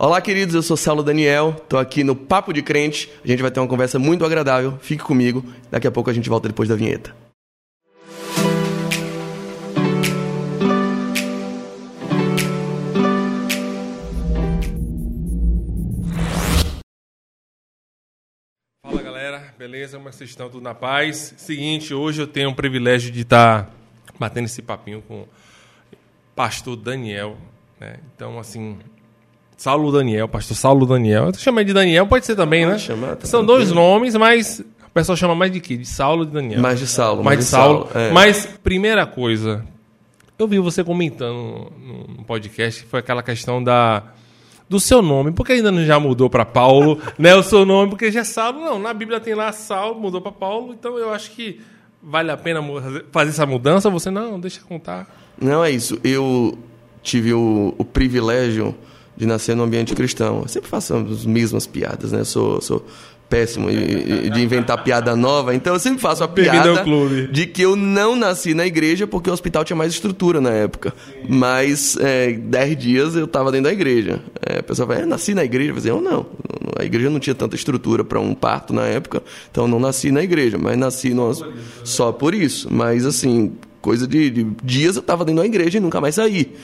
Olá, queridos, eu sou Saulo Daniel, estou aqui no Papo de Crente. A gente vai ter uma conversa muito agradável. Fique comigo, daqui a pouco a gente volta depois da vinheta. Fala galera, beleza? Como é vocês estão? Tudo na paz? Seguinte, hoje eu tenho o privilégio de estar batendo esse papinho com o pastor Daniel. Né? Então, assim, Saulo Daniel, pastor Saulo Daniel. Eu chamei de Daniel, pode ser também, Pode né? chamar, tá São dois nomes, mas o pessoal chama mais de quê? De Saulo e de Daniel. Mais de Saulo. mais de Saulo. é. Mas, primeira coisa, eu vi você comentando no, podcast, que foi aquela questão da do seu nome. Por que ainda não já mudou para Paulo, né? O seu nome, porque já é Saulo. Não, na Bíblia tem lá Saulo, mudou para Paulo. Então eu acho que vale a pena fazer essa mudança. Você não, deixa eu contar. Não é isso. Eu tive o, o privilégio de nascer num ambiente cristão. Eu sempre faço as mesmas piadas, né? Sou, sou péssimo de inventar piada nova. Então eu sempre faço a piada de que eu não nasci na igreja porque o hospital tinha mais estrutura na época. Mas é, dez dias eu estava dentro da igreja. É, a pessoa fala, é, nasci na igreja. Eu falei, eu não. A igreja não tinha tanta estrutura para um parto na época. Então eu não nasci na igreja. Mas nasci no, só por isso. Mas assim, coisa de, de dias eu estava dentro da igreja e nunca mais saí.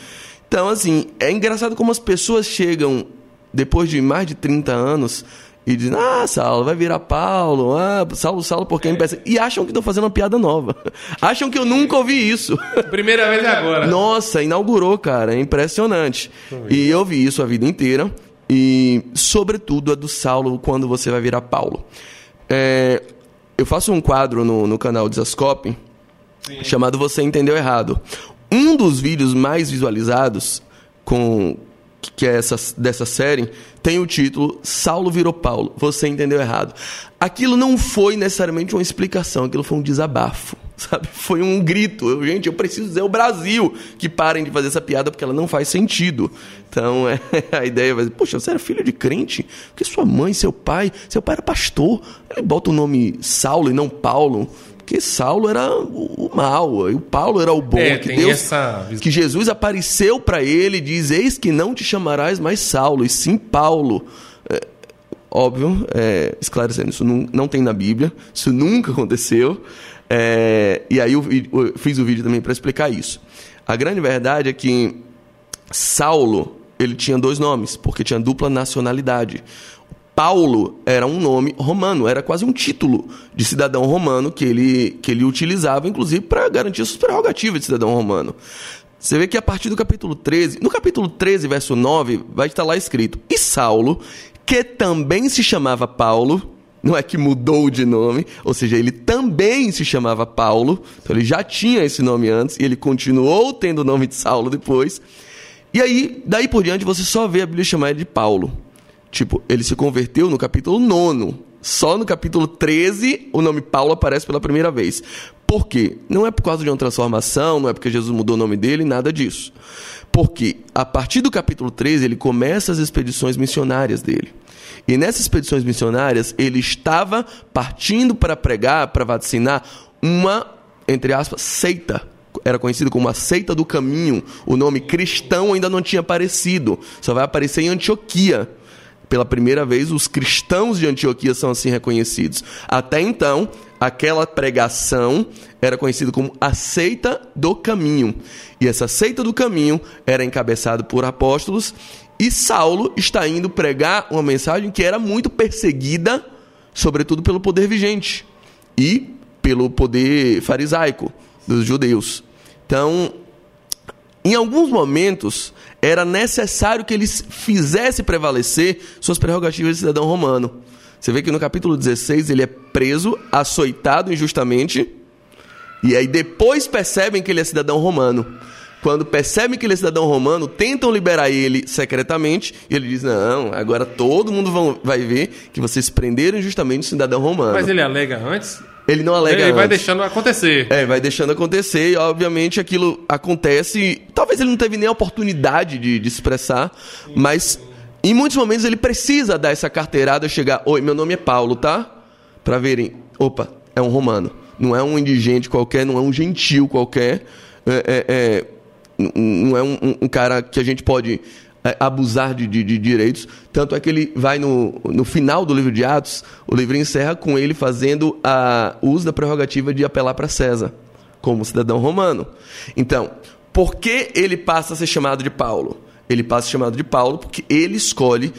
Então, assim, é engraçado como as pessoas chegam depois de mais de 30 anos e dizem, ah, Saulo, vai virar Paulo, ah, Saulo, Saulo, por quem pensa? E acham que estão fazendo uma piada nova. acham que eu nunca ouvi isso. Primeira vez agora. Nossa, inaugurou, cara, é impressionante. E eu vi isso a vida inteira. E, sobretudo, a do Saulo quando você vai virar Paulo. É, eu faço um quadro no, no canal Desascope chamado Você Entendeu Errado. Um dos vídeos mais visualizados com que é essa, dessa série tem o título Saulo virou Paulo. Você entendeu errado. Aquilo não foi necessariamente uma explicação, aquilo foi um desabafo, sabe? Foi um grito. Eu, gente, eu preciso dizer ao Brasil que parem de fazer essa piada porque ela não faz sentido. Então, é, a ideia vai poxa, você era filho de crente? Porque sua mãe, seu pai, seu pai era pastor. Ele bota o nome Saulo e não Paulo. Porque Saulo era o mal, e o Paulo era o bom. É, que Deus, essa que Jesus apareceu para ele e diz: Eis que não te chamarás mais Saulo, e sim Paulo. É, óbvio, é, esclarecendo, isso não, não tem na Bíblia, isso nunca aconteceu. É, e aí eu, eu fiz o vídeo também para explicar isso. A grande verdade é que Saulo ele tinha dois nomes, porque tinha dupla nacionalidade. Paulo era um nome romano, era quase um título de cidadão romano que ele, que ele utilizava, inclusive, para garantir suas prerrogativas de cidadão romano. Você vê que a partir do capítulo 13, no capítulo 13, verso 9, vai estar lá escrito: E Saulo, que também se chamava Paulo, não é que mudou de nome, ou seja, ele também se chamava Paulo, então ele já tinha esse nome antes, e ele continuou tendo o nome de Saulo depois. E aí, daí por diante, você só vê a Bíblia chamar ele de Paulo. Tipo, ele se converteu no capítulo 9. Só no capítulo 13 o nome Paulo aparece pela primeira vez. Por quê? Não é por causa de uma transformação, não é porque Jesus mudou o nome dele, nada disso. Porque a partir do capítulo 13 ele começa as expedições missionárias dele. E nessas expedições missionárias ele estava partindo para pregar, para vacinar uma, entre aspas, seita era conhecido como a seita do caminho. O nome cristão ainda não tinha aparecido. Só vai aparecer em Antioquia. Pela primeira vez, os cristãos de Antioquia são assim reconhecidos. Até então, aquela pregação era conhecida como a seita do caminho. E essa seita do caminho era encabeçada por apóstolos. E Saulo está indo pregar uma mensagem que era muito perseguida, sobretudo pelo poder vigente e pelo poder farisaico dos judeus. Então, em alguns momentos, era necessário que ele fizesse prevalecer suas prerrogativas de cidadão romano. Você vê que no capítulo 16 ele é preso, açoitado injustamente, e aí depois percebem que ele é cidadão romano. Quando percebem que ele é cidadão romano, tentam liberar ele secretamente, e ele diz: Não, agora todo mundo vai ver que vocês prenderam injustamente o cidadão romano. Mas ele alega antes? Ele não alega Ele vai antes. deixando acontecer. É, vai deixando acontecer e, obviamente, aquilo acontece. Talvez ele não teve nem a oportunidade de, de expressar, mas em muitos momentos ele precisa dar essa carteirada, chegar: Oi, meu nome é Paulo, tá? Pra verem: opa, é um romano. Não é um indigente qualquer, não é um gentil qualquer. É, é, é, não é um, um- um cara que a gente pode abusar de, de, de, direitos. Tanto é que ele vai no, no final do livro de Atos, o livro encerra com ele fazendo a, uso da prerrogativa de apelar para César, como cidadão romano. Então, por que ele passa a ser chamado de Paulo? Ele passa a ser chamado de Paulo porque ele escolhe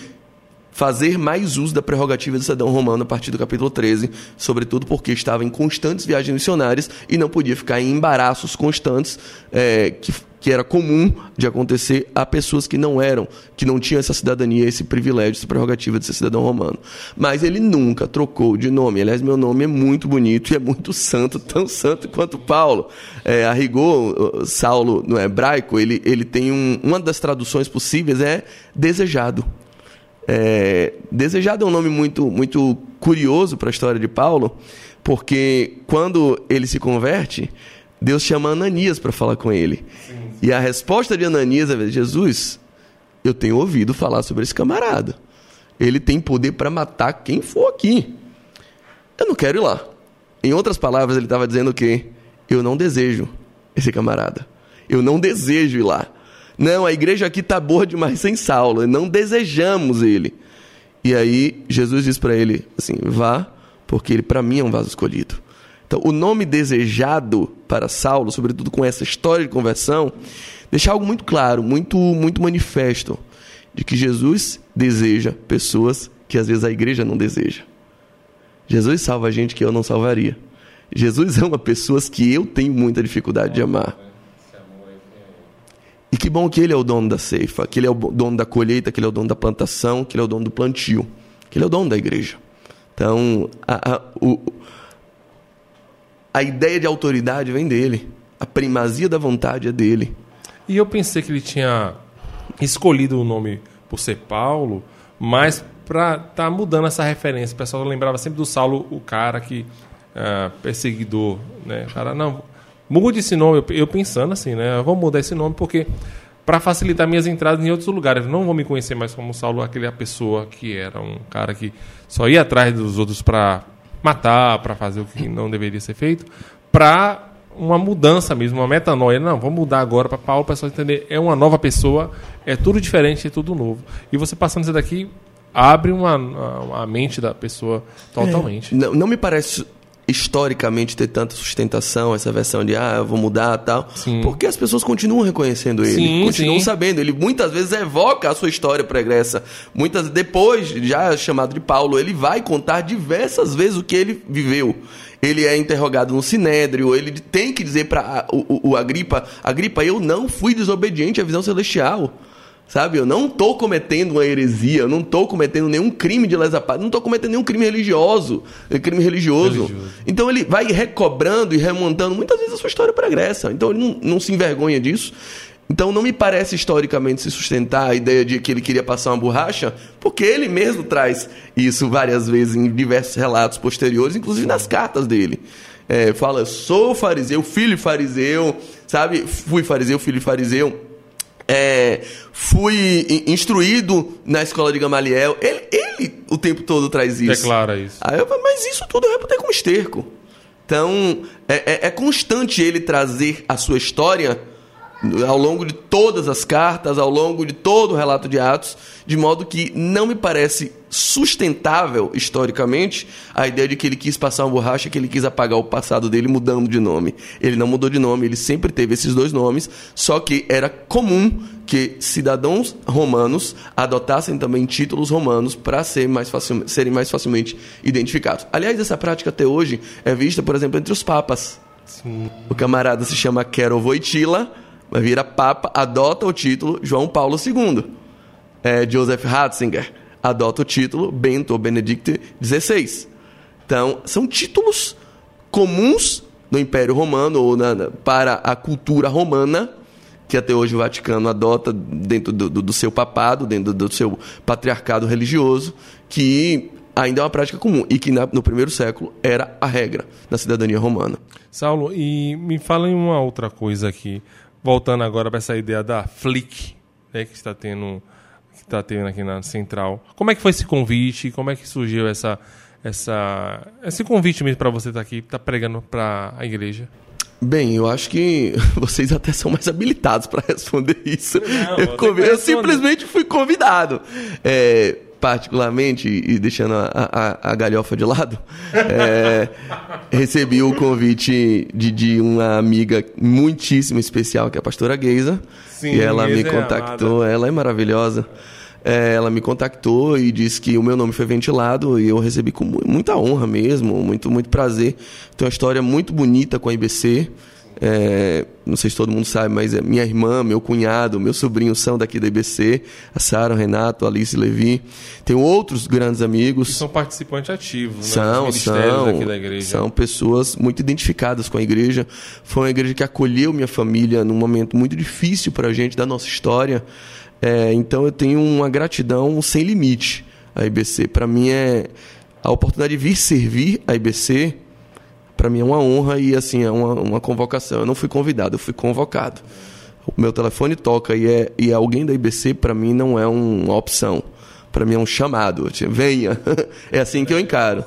fazer mais uso da prerrogativa do cidadão romano a partir do capítulo 13, sobretudo porque estava em constantes viagens missionárias e não podia ficar em embaraços constantes é, que, que era comum de acontecer a pessoas que não eram, que não tinham essa cidadania, esse privilégio, essa prerrogativa de ser cidadão romano. Mas ele nunca trocou de nome. Aliás, meu nome é muito bonito e é muito santo, tão santo quanto Paulo. É, a rigor, Saulo, no hebraico, ele, ele tem um, uma das traduções possíveis é desejado. É, desejado é um nome muito, muito curioso para a história de Paulo, porque quando ele se converte, Deus chama Ananias para falar com ele. Sim. E a resposta de Ananias é: Jesus, eu tenho ouvido falar sobre esse camarada. Ele tem poder para matar quem for aqui. Eu não quero ir lá. Em outras palavras, ele estava dizendo que eu não desejo esse camarada. Eu não desejo ir lá. Não, a igreja aqui está boa demais sem Saulo. Não desejamos ele. E aí Jesus diz para ele assim: vá, porque ele para mim é um vaso escolhido. Então, o nome desejado para Saulo, sobretudo com essa história de conversão, deixa algo muito claro, muito muito manifesto de que Jesus deseja pessoas que às vezes a igreja não deseja. Jesus salva gente que eu não salvaria. Jesus ama pessoas que eu tenho muita dificuldade de amar. E que bom que ele é o dono da ceifa, que ele é o dono da colheita, que ele é o dono da plantação, que ele é o dono do plantio, que ele é o dono da igreja. Então, a, a, o, a ideia de autoridade vem dele. A primazia da vontade é dele. E eu pensei que ele tinha escolhido o nome por ser Paulo, mas para tá mudando essa referência. O pessoal lembrava sempre do Saulo, o cara que uh, perseguidor, né? O cara não Mude esse nome, eu pensando assim, né? Vou mudar esse nome porque para facilitar minhas entradas em outros lugares. Não vão me conhecer mais como Saulo, aquela pessoa que era um cara que só ia atrás dos outros para matar, para fazer o que não deveria ser feito, para uma mudança mesmo, uma metanoia. Não, vamos mudar agora para Paulo, para o pessoal entender. É uma nova pessoa, é tudo diferente, é tudo novo. E você passando isso daqui abre uma, uma, a mente da pessoa totalmente. É, não, não me parece historicamente ter tanta sustentação, essa versão de ah, eu vou mudar tal. Sim. Porque as pessoas continuam reconhecendo ele, sim, continuam sim. sabendo. Ele muitas vezes evoca a sua história pregressa. Muitas depois, já chamado de Paulo, ele vai contar diversas vezes o que ele viveu. Ele é interrogado no sinédrio, ele tem que dizer para o, o, o Agripa, Agripa, eu não fui desobediente à visão celestial. Sabe? Eu não estou cometendo uma heresia, eu não estou cometendo nenhum crime de lesa pátria, não estou cometendo nenhum crime religioso, crime religioso. religioso. Então ele vai recobrando e remontando muitas vezes a sua história pregressa. Então ele não, não se envergonha disso. Então não me parece historicamente se sustentar a ideia de que ele queria passar uma borracha, porque ele mesmo traz isso várias vezes em diversos relatos posteriores, inclusive nas cartas dele. É, fala, sou fariseu, filho fariseu, sabe? Fui fariseu, filho fariseu é, fui instruído na escola de Gamaliel. Ele, ele o tempo todo traz isso. Declara isso. Aí eu, mas isso tudo eu reputei como esterco. Então, é, é, é constante ele trazer a sua história ao longo de todas as cartas, ao longo de todo o relato de Atos, de modo que não me parece sustentável historicamente a ideia de que ele quis passar uma borracha, que ele quis apagar o passado dele mudando de nome. Ele não mudou de nome, ele sempre teve esses dois nomes, só que era comum que cidadãos romanos adotassem também títulos romanos para ser mais serem mais facilmente identificados. Aliás, essa prática até hoje é vista, por exemplo, entre os papas. Sim. O camarada se chama Quero Voitila, vira papa, adota o título João Paulo II. É, Joseph Ratzinger adota o título Bento ou Benedicto XVI. Então, são títulos comuns no Império Romano ou na, para a cultura romana, que até hoje o Vaticano adota dentro do, do, do seu papado, dentro do, do, seu patriarcado religioso, que ainda é uma prática comum e que na, no primeiro século era a regra na cidadania romana. Saulo, e me fala em uma outra coisa aqui, voltando agora para essa ideia da Flick, né, que está tendo está tendo aqui na Central. Como é que foi esse convite? Como é que surgiu essa, essa, esse convite mesmo para você estar tá aqui, estar tá pregando para a igreja? Bem, eu acho que vocês até são mais habilitados para responder isso. Não, eu, eu simplesmente fui convidado. É, particularmente, e deixando a, a- a galhofa de lado, é, recebi o convite de, de uma amiga muitíssimo especial, que é a pastora Geisa. Sim, e ela me Geisa é contactou, ela é maravilhosa. É, ela me contactou e disse que o meu nome foi ventilado e eu recebi com mu- muita honra mesmo, muito, muito prazer. Tem uma história muito bonita com a IBC. É, não sei se todo mundo sabe, mas é minha irmã, meu cunhado, meu sobrinho são daqui da IBC, a Sara, o Renato, a Alice Levi. Tenho outros grandes amigos. São participantes ativos, né? São, são, são pessoas muito identificadas com a igreja. Foi uma igreja que acolheu minha família num momento muito difícil para a gente da nossa história. É, então eu tenho uma gratidão sem limite à IBC. Para mim é a oportunidade de vir servir a IBC. Para mim é uma honra e assim é uma, uma convocação. Eu não fui convidado, eu fui convocado. O meu telefone toca e é, e é alguém da IBC para mim não é um- uma opção. Para mim é um chamado. Tipo, Venha. É assim que eu encaro.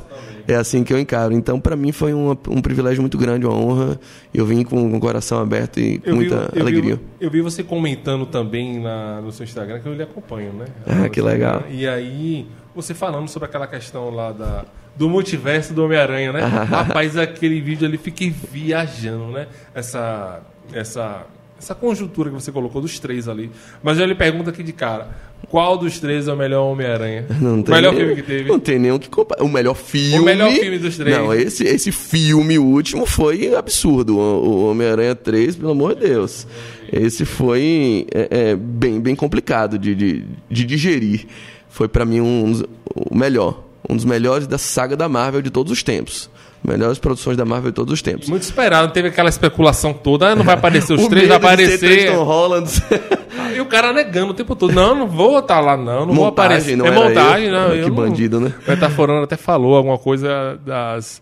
É assim que eu encaro. Então, para mim foi uma- um privilégio muito grande, uma honra. Eu vim com o coração aberto e com muita vi, eu alegria. Vi, eu vi você comentando também na- no seu Instagram, que eu lhe acompanho, né? Ah, que legal. E aí, você falando sobre aquela questão lá da, do multiverso do Homem-Aranha, né? Rapaz, aquele vídeo ali, fiquei viajando, né? Essa, essa, essa conjuntura que você colocou dos três ali. Mas eu lhe pergunto aqui de cara, qual dos três é o melhor Homem-Aranha? O melhor nem- filme que teve? Não tem o que comparar. O melhor filme. O melhor filme dos três. Não, esse, esse filme último foi absurdo. O, o Homem-Aranha 3, pelo amor de Deus. Esse foi é, é, bem, bem complicado de, de, de digerir. Foi pra mim um, dos- o melhor. Um dos melhores da saga da Marvel de todos os tempos. Melhores produções da Marvel de todos os tempos. Muito esperado, teve aquela especulação toda, ah, não vai aparecer os três, vai aparecer. Tristan Holland. E o cara negando o tempo todo. Não, não vou estar lá, não. Não vou Montagem, aparecer. não é montagem, eu. não. Eu que não- bandido, né? O Metaforando até falou alguma coisa das,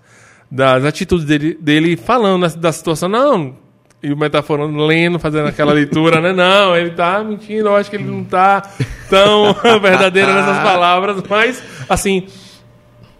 das atitudes dele, dele falando da, da situação. Não. E o Metaforando lendo, fazendo aquela leitura, né? Não, ele tá mentindo. Eu acho que ele não tá tão verdadeiro nessas palavras. Mas, assim,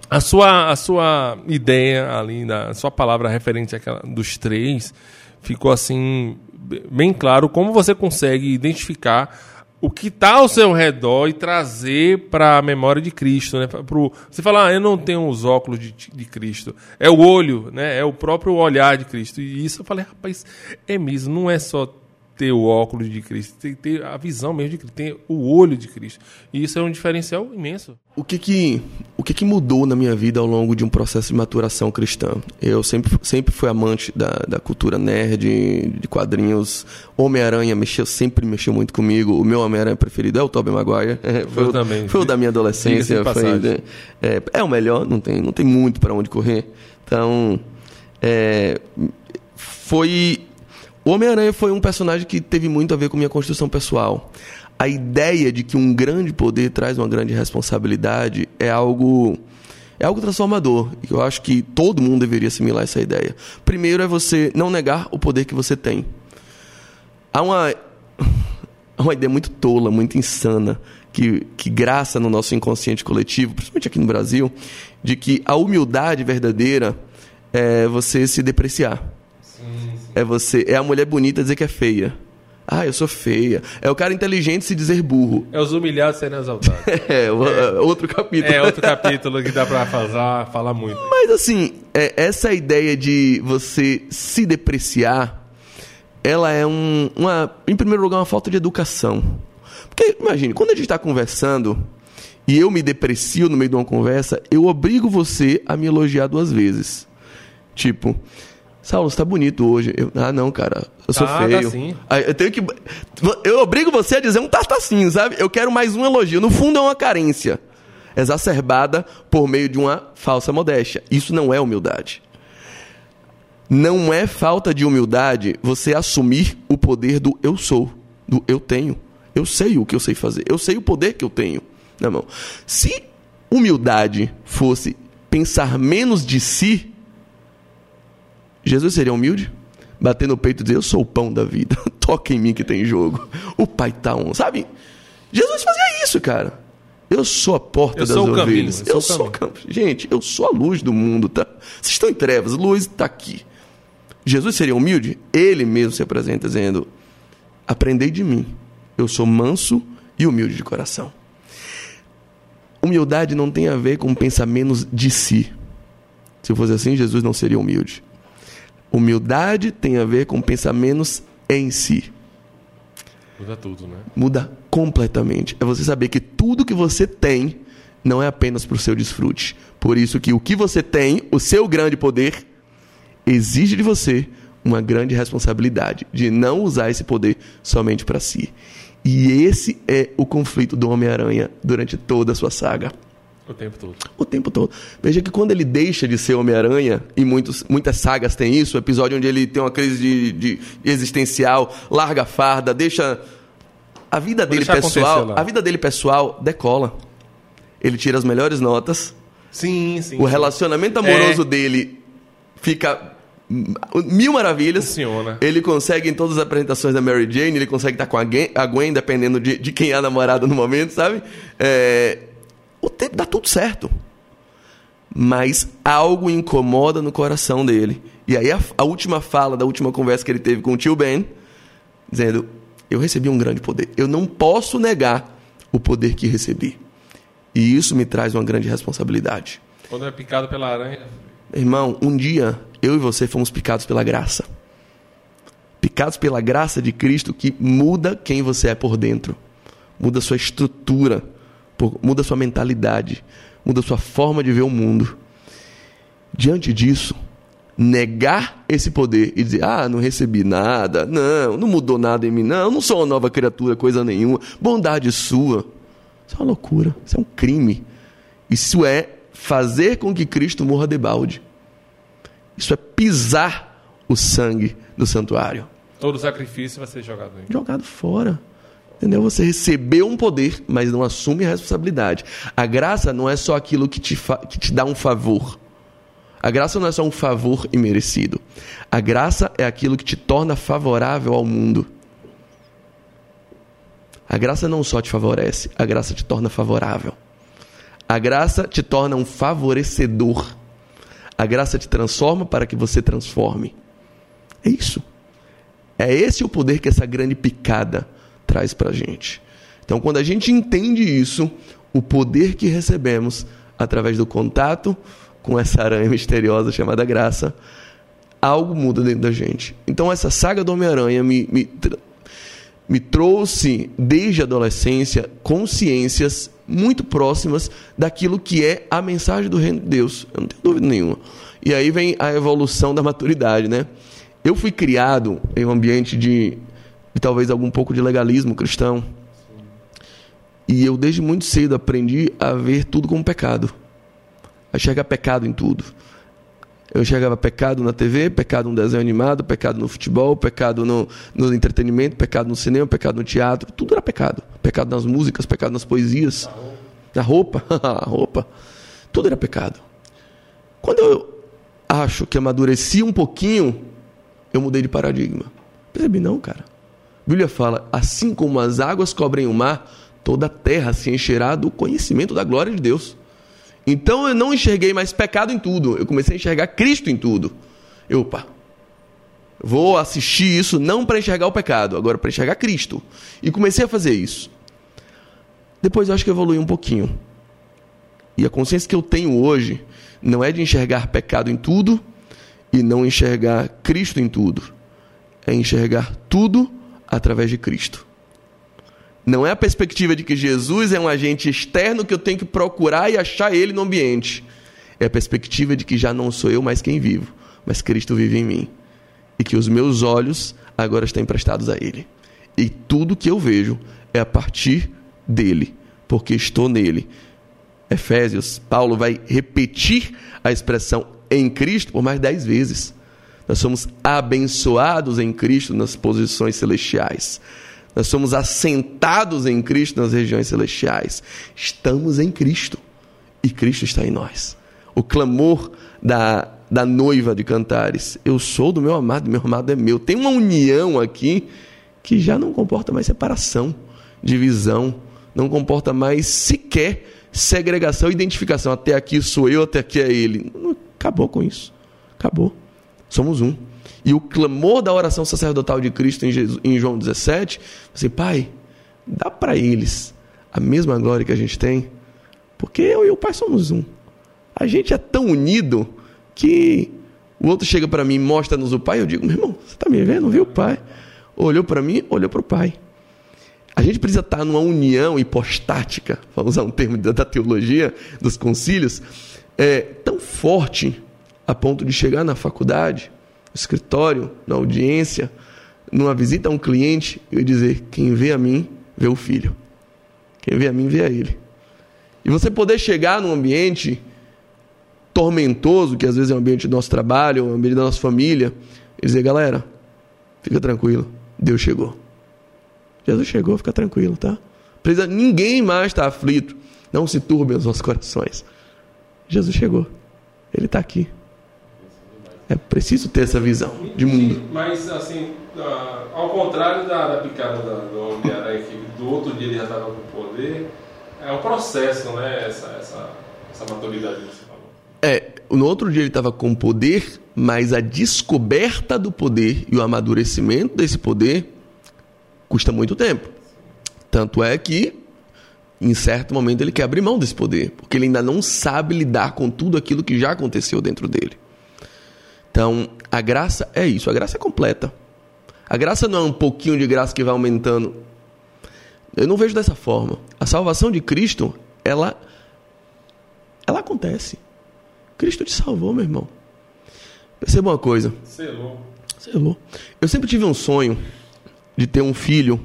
a sua, a sua ideia ali, da a sua palavra referente àquela, dos três, ficou assim, be- bem claro como você consegue identificar o que está ao seu redor e trazer para a memória de Cristo. Né? Pro, você fala, ah, eu não tenho os óculos de, de Cristo. É o olho, né? é o próprio olhar de Cristo. E isso eu falei, rapaz, é mesmo, não é só ter o óculos de Cristo, tem que ter a visão mesmo de Cristo, tem o olho de Cristo. E isso é um diferencial imenso. O que que, o que que mudou na minha vida ao longo de um processo de maturação cristã? Eu sempre, sempre fui amante da, da cultura nerd, de quadrinhos. Homem-Aranha mexeu, sempre mexeu muito comigo. O meu Homem-Aranha preferido é o Tobey Maguire. foi, Eu o- também. foi o da minha adolescência. Foi, passagem. é, é o melhor, não tem, não tem muito para onde correr. Então, é, foi o Homem-Aranha foi um personagem que teve muito a ver com minha construção pessoal. A ideia de que um grande poder traz uma grande responsabilidade é algo é algo transformador. Eu acho que todo mundo deveria assimilar essa ideia. Primeiro é você não negar o poder que você tem. Há uma há uma ideia muito tola, muito insana, que, que graça no nosso inconsciente coletivo, principalmente aqui no Brasil, de que a humildade verdadeira é você se depreciar. É você, é a mulher bonita dizer que é feia. Ah, eu sou feia. É o cara inteligente se dizer burro. É os humilhados serem exaltados. É, o- é outro capítulo. É outro capítulo que dá pra falar, falar muito. Mas assim, é, essa ideia de você se depreciar, ela é um, uma, em primeiro lugar, uma falta de educação. Porque, imagine, quando a gente está conversando e eu me deprecio no meio de uma conversa, eu obrigo você a me elogiar duas vezes. Tipo, Saulo, você tá bonito hoje. Eu, ah, não, cara, eu sou Tá, tá feio. sim. Aí eu tenho que. Eu obrigo você a dizer um tartacinho, sabe? Eu quero mais um elogio. No fundo, é uma carência exacerbada por meio de uma falsa modéstia. Isso não é humildade. Não é falta de humildade você assumir o poder do eu sou, do eu tenho. Eu sei o que eu sei fazer. Eu sei o poder que eu tenho na mão. Se humildade fosse pensar menos de si, Jesus seria humilde? Bater no peito e dizer, eu sou o pão da vida. Toca em mim que tem jogo. O pai tá on. Sabe? Jesus fazia isso, cara. Eu sou a porta Eu das sou o caminho, ovelhas. eu Eu sou o sou o caminho. Gente, eu sou a luz do mundo, tá? Vocês estão em trevas, luz tá aqui. Jesus seria humilde? Ele mesmo se apresenta dizendo: Aprendei de mim, eu sou manso e humilde de coração. Humildade não tem a ver com pensar menos de si. Se fosse assim, Jesus não seria humilde. Humildade tem a ver com pensar menos em si. Muda tudo, né? Muda completamente. É você saber que tudo que você tem não é apenas para o seu desfrute. Por isso que o que você tem, o seu grande poder, exige de você uma grande responsabilidade de não usar esse poder somente para si. E esse é o conflito do Homem-Aranha durante toda a sua saga. O tempo todo. O tempo todo. Veja que quando ele deixa de ser Homem-Aranha, e muitos, muitas sagas têm isso, o episódio onde ele tem uma crise de, de existencial, larga a farda, deixa. A vida Vou dele pessoal. A vida dele pessoal decola. Ele tira as melhores notas. Sim, sim. O relacionamento amoroso dele fica mil maravilhas. Funciona. Ele consegue em todas as apresentações da Mary Jane, ele consegue estar com a Gwen, a Gwen dependendo de, de quem é a namorada no momento, sabe? É, dá tudo certo. Mas algo incomoda no coração dele. E aí a, a última fala da última conversa que ele teve com o tio Ben, dizendo: Eu recebi um grande poder. Eu não posso negar o poder que recebi. E isso me traz uma grande responsabilidade. Quando é picado pela aranha. Irmão, um dia eu e você fomos picados pela graça. Picados pela graça de Cristo que muda quem você é por dentro, muda sua estrutura, muda sua mentalidade, muda sua forma de ver o mundo. Diante disso, negar esse poder e dizer: ah, não recebi nada, não, não mudou nada em mim, não, não sou uma nova criatura, coisa nenhuma, bondade sua. Isso é uma loucura, isso é um crime. Isso é fazer com que Cristo morra de balde. Isso é pisar o sangue do santuário. Todo sacrifício vai ser jogado aí. Jogado fora. Entendeu? Você recebeu um poder, mas não assume a responsabilidade. A graça não é só aquilo que te, que te dá um favor. A graça não é só um favor imerecido. A graça é aquilo que te torna favorável ao mundo. A graça não só te favorece, a graça te torna favorável. A graça te torna um favorecedor. A graça te transforma para que você transforme. É isso. É esse o poder que essa grande picada traz para a gente. Então, quando a gente entende isso, o poder que recebemos através do contato com essa aranha misteriosa chamada graça, algo muda dentro da gente. Então, essa saga do Homem-Aranha me, me, me trouxe, desde a adolescência, consciências muito próximas daquilo que é a mensagem do reino de Deus. Eu não tenho dúvida nenhuma. E aí vem a evolução da maturidade, né? Eu fui criado em um ambiente de, de talvez algum pouco de legalismo cristão. E eu, desde muito cedo, aprendi a ver tudo como pecado. A enxergar pecado em tudo. Eu enxergava pecado na TV, pecado no desenho animado, pecado no futebol, pecado no, no entretenimento, pecado no cinema, pecado no teatro. Tudo era pecado. Pecado nas músicas, pecado nas poesias. Na roupa. a roupa. Tudo era pecado. Quando eu acho que amadureci um pouquinho, eu mudei de paradigma. Percebi, não, cara. Bíblia fala: assim como as águas cobrem o mar, toda a terra se encherá do conhecimento da glória de Deus. Então eu não enxerguei mais pecado em tudo, eu comecei a enxergar Cristo em tudo. Eu, opa, vou assistir isso não para enxergar o pecado, agora para enxergar Cristo. E comecei a fazer isso. Depois eu acho que evolui um pouquinho. E a consciência que eu tenho hoje não é de enxergar pecado em tudo e não enxergar Cristo em tudo. É enxergar tudo através de Cristo. Não é a perspectiva de que Jesus é um agente externo que eu tenho que procurar e achar ele no ambiente. É a perspectiva de que já não sou eu mais quem vivo, mas Cristo vive em mim. E que os meus olhos agora estão emprestados a ele. E tudo que eu vejo é a partir dele, porque estou nele. Efésios, Paulo vai repetir a expressão em Cristo por mais dez vezes. Nós somos abençoados em Cristo nas posições celestiais. Nós somos assentados em Cristo nas regiões celestiais. Estamos em Cristo e Cristo está em nós. O clamor da, da noiva de Cantares: Eu sou do meu amado, meu amado é meu. Tem uma união aqui que já não comporta mais separação, divisão, não comporta mais sequer segregação, identificação. Até aqui sou eu, até aqui é ele. Acabou com isso. Acabou. Somos um. E o clamor da oração sacerdotal de Cristo em, Jesus, em João 17, assim, Pai, dá para eles a mesma glória que a gente tem, porque eu e o Pai somos um. A gente é tão unido que o outro chega para mim mostra-nos o Pai, eu digo, meu irmão, você está me vendo? Viu o Pai? Olhou para mim, olhou para o Pai. A gente precisa estar numa união hipostática, vamos usar um termo da teologia, dos concílios, é, tão forte a ponto de chegar na faculdade, no escritório, na audiência, numa visita a um cliente e dizer: quem vê a mim, vê o filho. Quem vê a mim, vê a ele. E você poder chegar num ambiente tormentoso, que às vezes é o um ambiente do nosso trabalho, o um ambiente da nossa família, e dizer: galera, fica tranquilo, Deus chegou. Jesus chegou, fica tranquilo, tá? Precisa, ninguém mais está aflito. Não se turbem os nossos corações. Jesus chegou. Ele está aqui. É preciso ter essa visão de mundo. Mas, assim, ao contrário da, da picada do Homem-Aranha, que do outro dia ele já estava com poder, é um processo, né? Essa, essa, essa maturidade que você falou. É, no outro dia ele estava com poder, mas a descoberta do poder e o amadurecimento desse poder custa muito tempo. Tanto é que, em certo momento, ele quer abrir mão desse poder, porque ele ainda não sabe lidar com tudo aquilo que já aconteceu dentro dele. Então, a graça é isso, a graça é completa. A graça não é um pouquinho de graça que vai aumentando. Eu não vejo dessa forma. A salvação de Cristo, ela ela acontece. Cristo te salvou, meu irmão. Perceba uma coisa. Selou. Selou. Eu sempre tive um sonho de ter um filho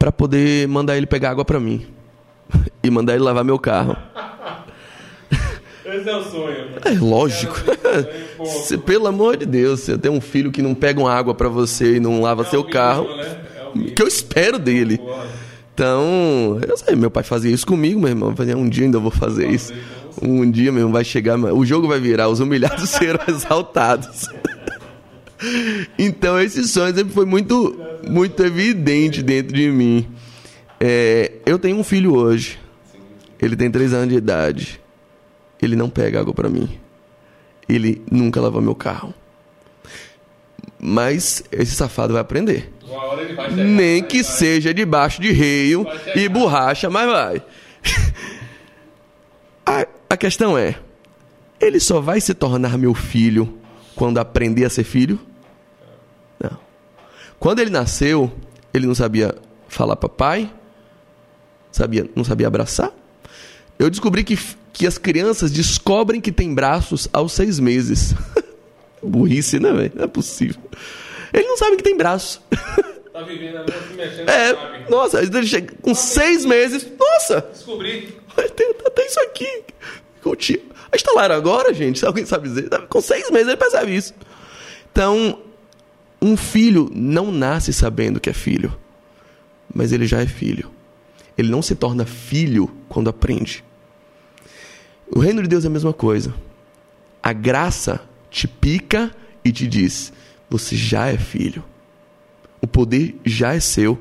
para poder mandar ele pegar água para mim e mandar ele lavar meu carro. É o sonho. Né? É lógico. Se, pelo amor de Deus, você tem um filho que não pega uma água para você e não lava é seu mínimo, carro, né? é que eu espero dele. Então, eu sei, meu pai fazia isso comigo, meu irmão. Fazia um dia ainda vou fazer isso. Um dia mesmo vai chegar, o jogo vai virar, os humilhados serão exaltados. Então esse sonho sempre foi muito, muito evidente dentro de mim. É, eu tenho um filho hoje. Ele tem três anos de idade. Ele não pega água para mim. Ele nunca lava meu carro. Mas esse safado vai aprender. Vai chegar, Nem que vai. seja debaixo de reio e borracha, mas vai. a, a questão é: ele só vai se tornar meu filho quando aprender a ser filho? Não. Quando ele nasceu, ele não sabia falar papai, sabia, não sabia abraçar. Eu descobri que, que as crianças descobrem que tem braços aos seis meses. Burrice, né, velho? Não é possível. Ele não sabe que tem braço. Tá vivendo ali, se mexendo, É, sabe? nossa, ele chega com seis meses. Nossa, Descobri. tem, tem isso aqui. A instalaram agora, gente? Alguém sabe dizer. Com seis meses ele percebe isso. Então, um filho não nasce sabendo que é filho, mas ele já é filho. Ele não se torna filho quando aprende. O reino de Deus é a mesma coisa. A graça te pica e te diz: você já é filho. O poder já é seu.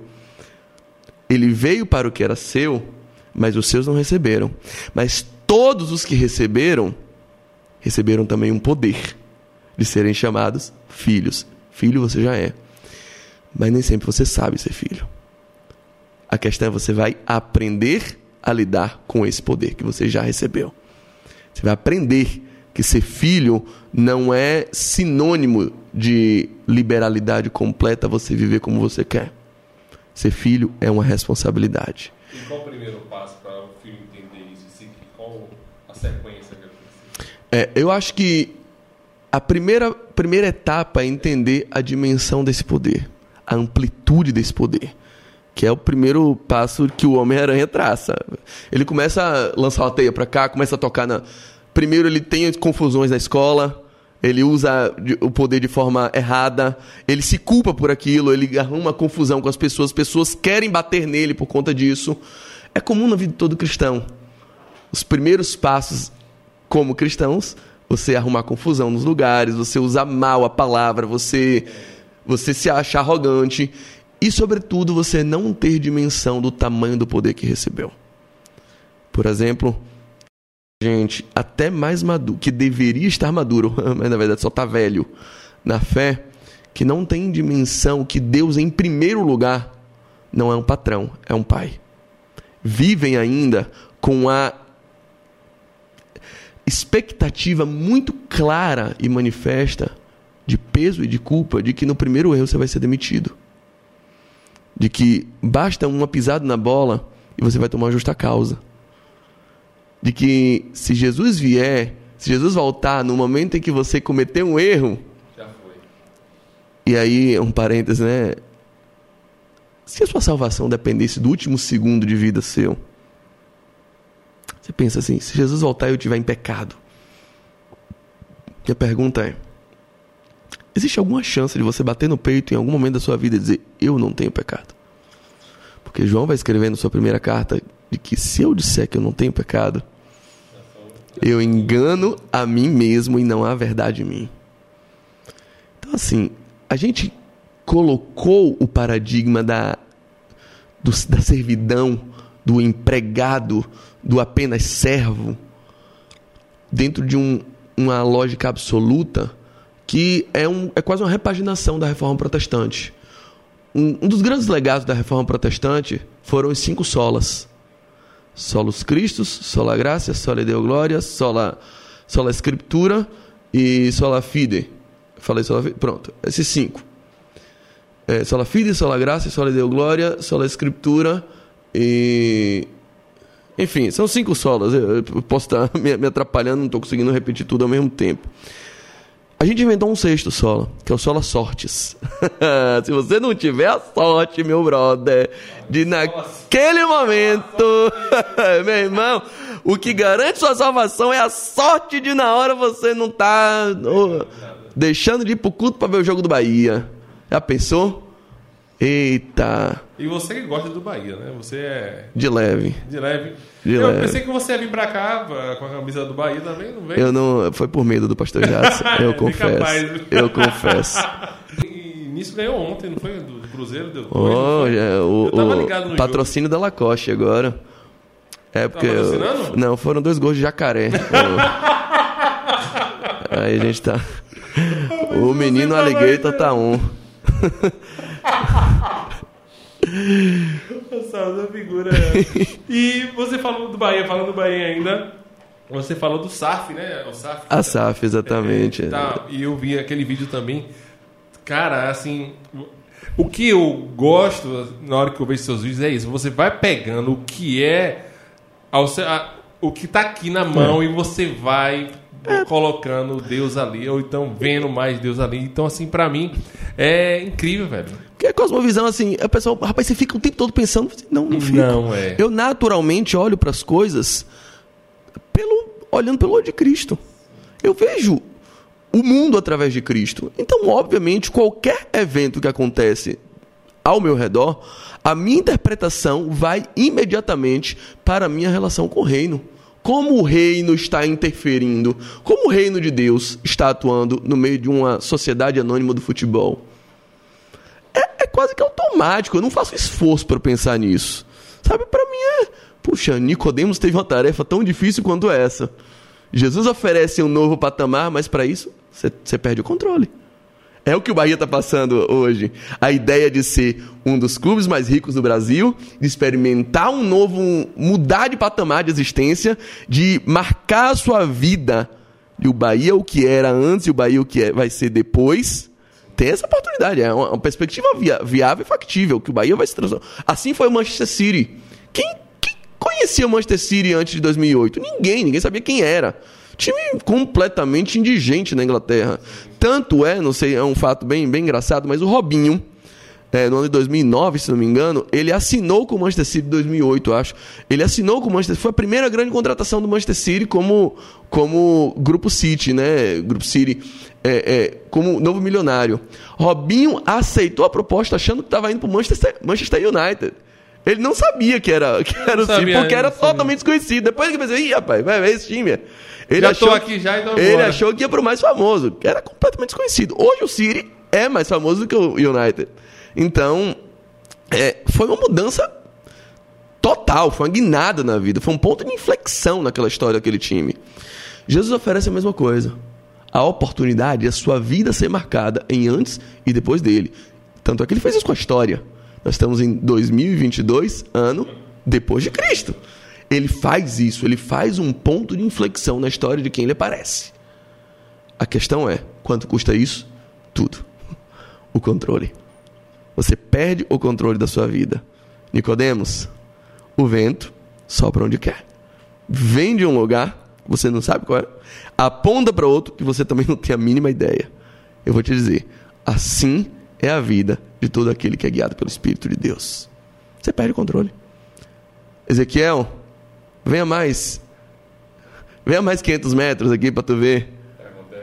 Ele veio para o que era seu, mas os seus não receberam. Mas todos os que receberam, receberam também um poder de serem chamados filhos. Filho você já é. Mas nem sempre você sabe ser filho. A questão é você vai aprender a lidar com esse poder que você já recebeu. Você vai aprender que ser filho não é sinônimo de liberalidade completa, você viver como você quer. Ser filho é uma responsabilidade. E qual o primeiro passo para o filho entender isso? Assim, qual a sequência que É, eu acho que a primeira, primeira etapa é entender a dimensão desse poder, a amplitude desse poder, que é o primeiro passo que o Homem-Aranha traça. Ele começa a lançar uma teia para cá, começa a tocar na. Primeiro, ele tem confusões na escola, ele usa o poder de forma errada, ele se culpa por aquilo, ele arruma confusão com as pessoas, as pessoas querem bater nele por conta disso. É comum na vida de todo cristão. Os primeiros passos como cristãos, você arrumar confusão nos lugares, você usar mal a palavra, você você se acha arrogante e sobretudo você não ter dimensão do tamanho do poder que recebeu. Por exemplo, gente até mais maduro, que deveria estar maduro, mas na verdade só está velho. na fé que não tem dimensão que Deus, em primeiro lugar, não é um patrão, é um pai. Vivem ainda com a expectativa muito clara e manifesta de peso e de culpa de que no primeiro erro você vai ser demitido. De que basta uma pisada na bola e você vai tomar justa causa. De que se Jesus vier, se Jesus voltar no momento em que você cometeu um erro, Já foi. e aí, um parêntese, né? Se a sua salvação dependesse do último segundo de vida seu, você pensa assim: se Jesus voltar e eu estiver em pecado, minha pergunta é: existe alguma chance de você bater no peito em algum momento da sua vida e dizer, eu não tenho pecado? Porque João vai escrever na sua primeira carta de que se eu disser que eu não tenho pecado, eu engano a mim mesmo e não há verdade em mim. Então, assim, a gente colocou o paradigma da, do, da servidão, do empregado, do apenas servo, dentro de um, uma lógica absoluta que é, um, é quase uma repaginação da reforma protestante. Um, um dos grandes legados da reforma protestante foram os cinco solas. Solus Christus, sola gracia, sola Deo gloria, sola, sola Escritura e sola fide. Falei sola fide? Pronto, esses cinco. É, sola fide, sola gracia, sola Deo gloria, sola Escritura e... Enfim, são cinco solas. Eu, posso estar me atrapalhando, não estou conseguindo repetir tudo ao mesmo tempo. A gente inventou um sexto sola, que é o sola sortes. Se você não tiver a sorte, meu brother, de naquele momento, meu irmão, o que garante sua salvação é a sorte de na hora você não tá oh, deixando de ir pro culto para ver o jogo do Bahia. Já pensou? Eita, E você que gosta do Bahia, né? Você é de leve. de leve. De eu leve. pensei que você ia vir pra cá eh, com a camisa do Bahia também, não veio? Eu não, foi por medo do pastor Jadson, eu confesso. capaz. Eu confesso. E nisso ganhou ontem, não foi? Do, Cruzeiro, deu dois, Oh, é, o, Eu tava ligado no patrocínio da Lacoste agora. É porque. eu- patrocinando? não, foram dois gols de jacaré. Eu- Aí a gente tá. O menino alligator isso, tá um. Essa da figura. é. e você falou do Bahia, falando do Bahia ainda. Você falou do SAF, né? O SAF. A SAF, exatamente. É, tá, e eu vi aquele vídeo também. Cara, assim. O que eu gosto na hora que eu vejo seus vídeos é isso. Você vai pegando o que é. ao a- o que tá aqui na mão e você vai colocando Deus ali, ou então vendo mais Deus ali. Então, assim, pra mim, é incrível, velho. Porque a cosmovisão, assim, a pessoa, rapaz, você fica o tempo todo pensando, não, não fico. Não, é. Eu naturalmente olho para as coisas pelo, olhando pelo olho de Cristo. Eu vejo o mundo através de Cristo. Então, obviamente, qualquer evento que acontece ao meu redor, a minha interpretação vai imediatamente para a minha relação com o reino. Como o reino está interferindo, como o reino de Deus está atuando no meio de uma sociedade anônima do futebol é, é quase que automático. Eu não faço esforço para pensar nisso. Sabe, para mim é. Puxa, Nicodemos teve uma tarefa tão difícil quanto essa. Jesus oferece um novo patamar, mas para isso você perde o controle. É o que o Bahia está passando hoje. A ideia de ser um dos clubes mais ricos do Brasil, de experimentar um novo, mudar de patamar de existência, de marcar a sua vida. E o Bahia o que era antes e o Bahia o que é- vai ser depois. Tem essa oportunidade, é uma, uma perspectiva viável e factível, que o Bahia vai se transformar. Assim foi o Manchester City. Quem, quem conhecia o Manchester City antes de 2008? Ninguém, ninguém sabia quem era. Time completamente indigente na Inglaterra. Tanto é, não sei, é um fato bem, bem engraçado, mas o Robinho, é, no ano de 2009, se não me engano, ele assinou com o Manchester City em 2008, eu acho. Ele assinou com o Manchester Foi a primeira grande contratação do Manchester City como, como Grupo City, né? Grupo City, é, é, como novo milionário. Robinho aceitou a proposta achando que estava indo para o Manchester, Manchester United. Ele não sabia que era, que era o City, sabia, porque era totalmente desconhecido. Depois que pensei, ih, rapaz, vai ver esse time. Ele Já tô achou, aqui já, então Ele bora. achou que ia pro mais famoso, que era completamente desconhecido. Hoje o City é mais famoso do que o United. Então, é, foi uma mudança total, foi uma guinada na vida, foi um ponto de inflexão naquela história daquele time. Jesus oferece a mesma coisa. a oportunidade de a sua vida ser marcada em antes e depois dele. Tanto é que ele fez isso com a história. Nós estamos em 2022, ano depois de Cristo. Ele faz isso, ele faz um ponto de inflexão na história de quem ele aparece. A questão é, quanto custa isso? Tudo. O controle. Você perde o controle da sua vida. Nicodemos, o vento sopra onde quer. Vem de um lugar, você não sabe qual é, aponta para outro que você também não tem a mínima ideia. Eu vou te dizer, assim é a vida de todo aquele que é guiado pelo Espírito de Deus. Você perde o controle. Ezequiel, venha mais. Venha mais 500 metros aqui para tu ver.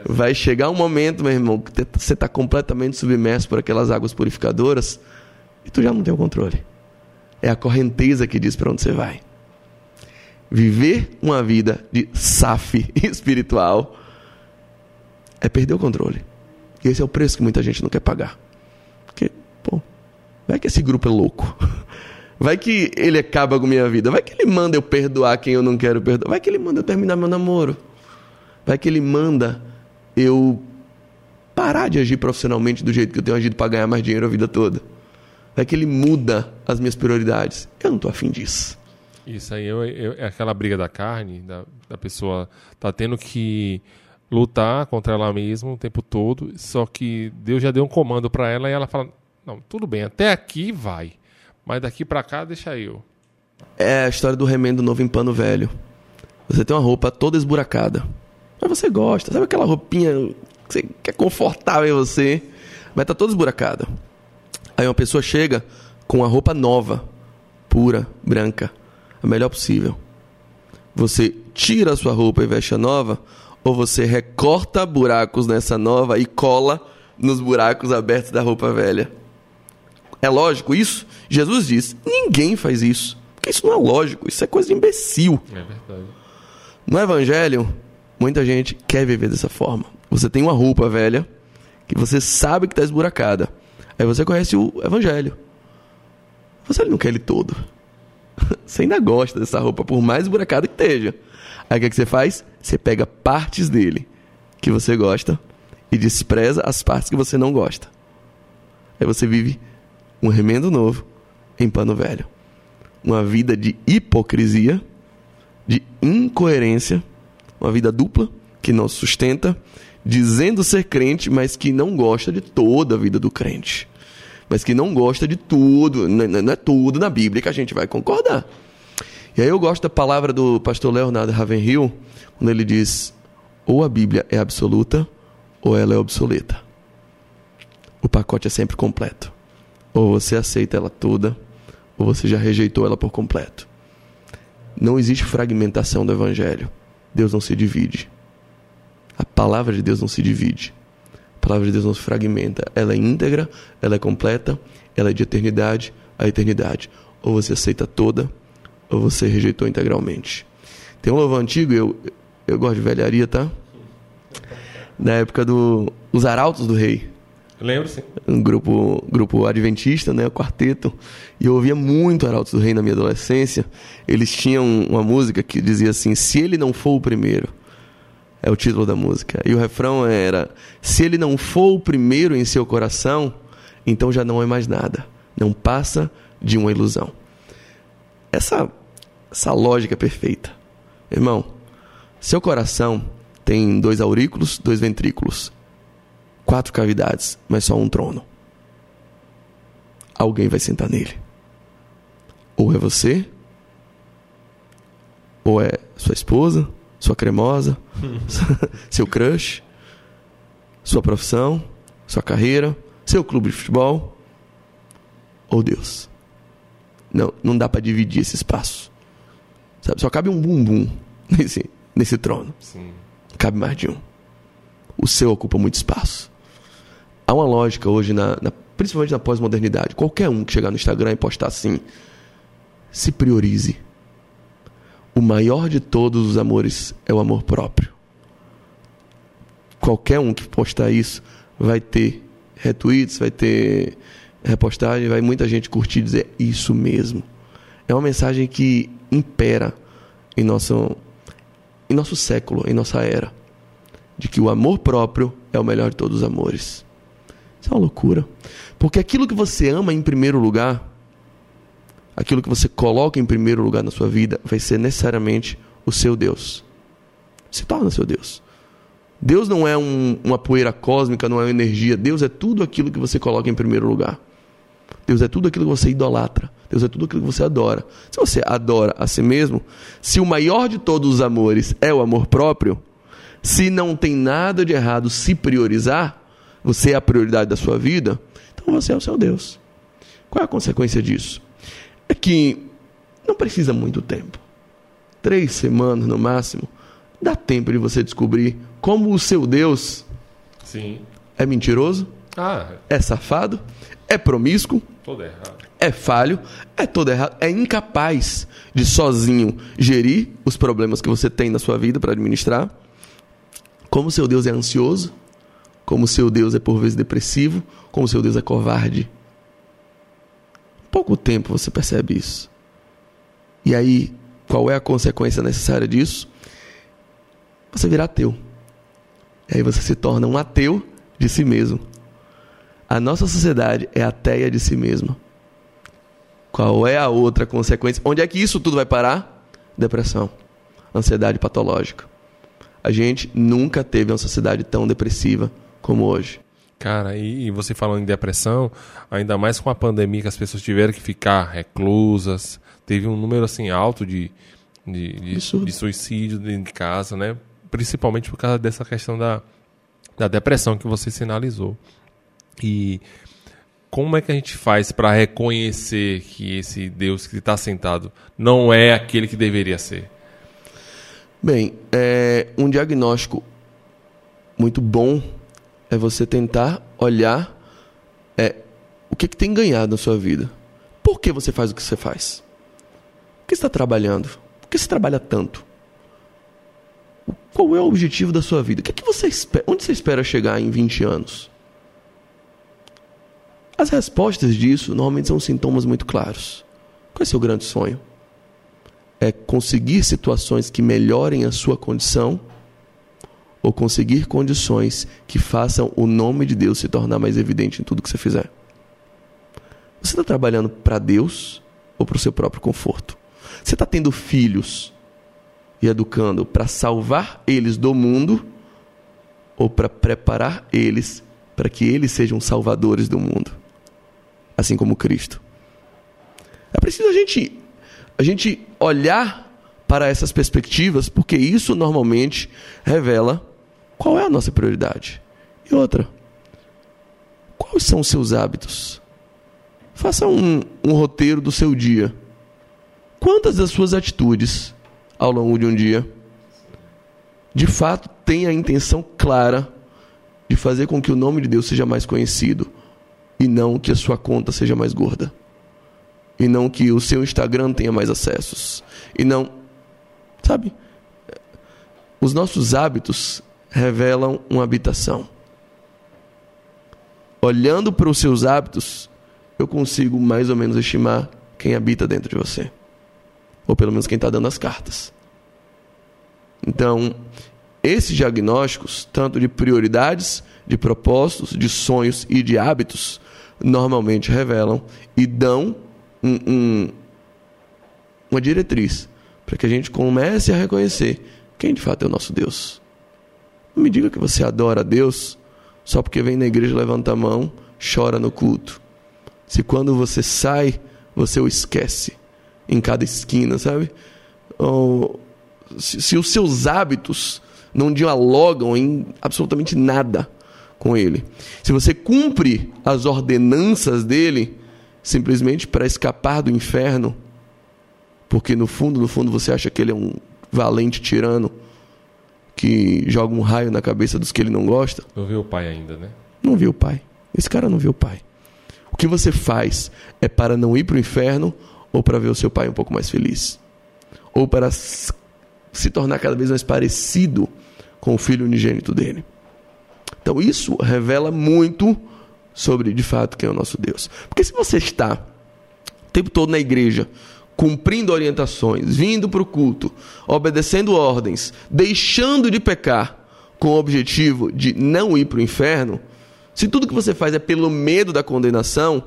Vai chegar um momento, meu irmão, que você está completamente submerso por aquelas águas purificadoras e tu já não tem o controle. É a correnteza que diz para onde você vai. Viver uma vida de SAF espiritual é perder o controle. E esse é o preço que muita gente não quer pagar. Porque, pô, vai que esse grupo é louco. Vai que ele acaba com minha vida. Vai que ele manda eu perdoar quem eu não quero perdoar. Vai que ele manda eu terminar meu namoro. Vai que ele manda eu parar de agir profissionalmente do jeito que eu tenho agido para ganhar mais dinheiro a vida toda. Vai que ele muda as minhas prioridades. Eu não estou afim disso. Isso aí eu, eu, é aquela briga da carne, da, da pessoa tá tendo que lutar contra ela mesma o tempo todo, só que Deus já deu um comando para ela e ela fala: Não, tudo bem, até aqui vai, mas daqui para cá deixa eu. É a história do remendo novo em pano velho. Você tem uma roupa toda esburacada, mas você gosta, sabe aquela roupinha que, é confortável em você, mas tá toda esburacada. Aí uma pessoa chega com a roupa nova, pura, branca, a melhor possível. Você tira a sua roupa e veste a nova, ou você recorta buracos nessa nova e cola nos buracos abertos da roupa velha. É lógico isso? Jesus diz: ninguém faz isso. Porque isso não é lógico, isso é coisa de imbecil. É verdade. No Evangelho, muita gente quer viver dessa forma. Você tem uma roupa velha que você sabe que está esburacada. Aí você conhece o Evangelho. Você não quer ele todo. Você ainda gosta dessa roupa, por mais esburacada que esteja. Aí o que, é que você faz? Você pega partes dele que você gosta e despreza as partes que você não gosta. Aí você vive um remendo novo em pano velho. Uma vida de hipocrisia, de incoerência, uma vida dupla que não sustenta, dizendo ser crente, mas que não gosta de toda a vida do crente. Mas que não gosta de tudo, não é tudo na Bíblia que a gente vai concordar. E aí eu gosto da palavra do pastor Leonardo Ravenhill, quando ele diz: ou a Bíblia é absoluta, ou ela é obsoleta. O pacote é sempre completo. Ou você aceita ela toda, ou você já rejeitou ela por completo. Não existe fragmentação do Evangelho. Deus não se divide. A palavra de Deus não se divide. A palavra de Deus não se fragmenta. Ela é íntegra, ela é completa, ela é de eternidade a eternidade. Ou você aceita toda, ou você rejeitou integralmente? Tem um louvor antigo, eu, eu gosto de velharia, tá? Da época do Os Arautos do Rei. Lembro, sim. Um grupo, grupo adventista, né? O quarteto. E eu ouvia muito Arautos do Rei na minha adolescência. Eles tinham uma música que dizia assim: Se ele não for o primeiro. É o título da música. E o refrão era: Se ele não for o primeiro em seu coração, então já não é mais nada. Não passa de uma ilusão. Essa essa lógica perfeita. Irmão, seu coração tem dois aurículos, dois ventrículos, quatro cavidades, mas só um trono. Alguém vai sentar nele. Ou é você, ou é sua esposa, sua cremosa, seu crush, sua profissão, sua carreira, seu clube de futebol, ou Deus. Não, não dá para dividir esse espaço. Sabe? Só cabe um bumbum nesse, nesse trono. Sim. Cabe mais de um. O seu ocupa muito espaço. Há uma lógica hoje, na, na principalmente na pós-modernidade. Qualquer um que chegar no Instagram e postar assim, se priorize. O maior de todos os amores é o amor próprio. Qualquer um que postar isso vai ter retweets, vai ter repostagem, vai muita gente curtir e dizer isso mesmo. É uma mensagem que impera em nosso, em nosso século, em nossa era. de que o amor próprio é o melhor de todos os amores. Isso é uma loucura. Porque aquilo que você ama em primeiro lugar, aquilo que você coloca em primeiro lugar na sua vida, vai ser necessariamente o seu Deus. Se torna seu Deus. Deus não é um, uma poeira cósmica, não é uma energia. Deus é tudo aquilo que você coloca em primeiro lugar. Deus é tudo aquilo que você idolatra. Deus é tudo aquilo que você adora. Se você adora a si mesmo, se o maior de todos os amores é o amor próprio, se não tem nada de errado se priorizar, você é a prioridade da sua vida, então você é o seu Deus. Qual é a consequência disso? É que não precisa muito tempo. Três semanas no máximo. Dá tempo de você descobrir como o seu Deus Sim. é mentiroso, Ah, é safado, é promíscuo, todo errado. é falho, é todo errado, é incapaz de sozinho gerir os problemas que você tem na sua vida para administrar. Como seu Deus é ansioso, como seu Deus é por vezes depressivo, como seu Deus é covarde. Pouco tempo você percebe isso. E aí, qual é a consequência necessária disso? Você vira ateu. E aí você se torna um ateu de si mesmo. A nossa sociedade é ateia de si mesma. Qual é a outra consequência? Onde é que isso tudo vai parar? Depressão, ansiedade patológica. A gente nunca teve uma sociedade tão depressiva como hoje. Cara, e, e você falando em depressão, ainda mais com a pandemia que as pessoas tiveram que ficar reclusas, teve um número assim alto de, de, de, de suicídio dentro de casa, né? Principalmente por causa dessa questão da, da depressão que você sinalizou. E como é que a gente faz para reconhecer que esse Deus que está sentado não é aquele que deveria ser? Bem, é, um diagnóstico muito bom é você tentar olhar é, o que, que tem ganhado na sua vida. Por que você faz o que você faz? Por que você está trabalhando? Por que você trabalha tanto? Qual é o objetivo da sua vida? O que, que você espera? Onde você espera chegar em 20 anos? As respostas disso normalmente são sintomas muito claros. Qual é o seu grande sonho? É conseguir situações que melhorem a sua condição ou conseguir condições que façam o nome de Deus se tornar mais evidente em tudo que você fizer? Você está trabalhando para Deus ou para o seu próprio conforto? Você está tendo filhos e educando para salvar eles do mundo ou para preparar eles para que eles sejam salvadores do mundo, assim como Cristo? É preciso a gente a gente olhar para essas perspectivas, porque isso normalmente revela qual é a nossa prioridade. E outra, quais são os seus hábitos? Faça um, um roteiro do seu dia. Quantas das suas atitudes ao longo de um dia de fato têm a intenção clara de fazer com que o nome de Deus seja mais conhecido e não que a sua conta seja mais gorda? e não que o seu Instagram tenha mais acessos. E não. Sabe? Os nossos hábitos revelam uma habitação. Olhando para os seus hábitos, eu consigo mais ou menos estimar quem habita dentro de você. Ou pelo menos quem está dando as cartas. Então, esses diagnósticos, tanto de prioridades, de propósitos, de sonhos e de hábitos, normalmente revelam e dão um, um, uma diretriz para que a gente comece a reconhecer quem de fato é o nosso Deus. Não me diga que você adora a Deus só porque vem na igreja, levanta a mão, chora no culto. Se quando você sai, você o esquece em cada esquina, sabe? Ou, se, se os seus hábitos não dialogam em absolutamente nada com ele. Se você cumpre as ordenanças dele, simplesmente para escapar do inferno, porque no fundo, no fundo você acha que ele é um valente tirano que joga um raio na cabeça dos que ele não gosta. Não viu o pai ainda, né? Não viu o pai. Esse cara não viu o pai. O que você faz é para não ir para o inferno ou para ver o seu pai um pouco mais feliz? Ou para se tornar cada vez mais parecido com o filho unigênito dele? Então isso revela muito sobre de fato quem é o nosso Deus. Porque se você está o tempo todo na igreja, cumprindo orientações, vindo para o culto, obedecendo ordens, deixando de pecar, com o objetivo de não ir para o inferno, se tudo que você faz é pelo medo da condenação,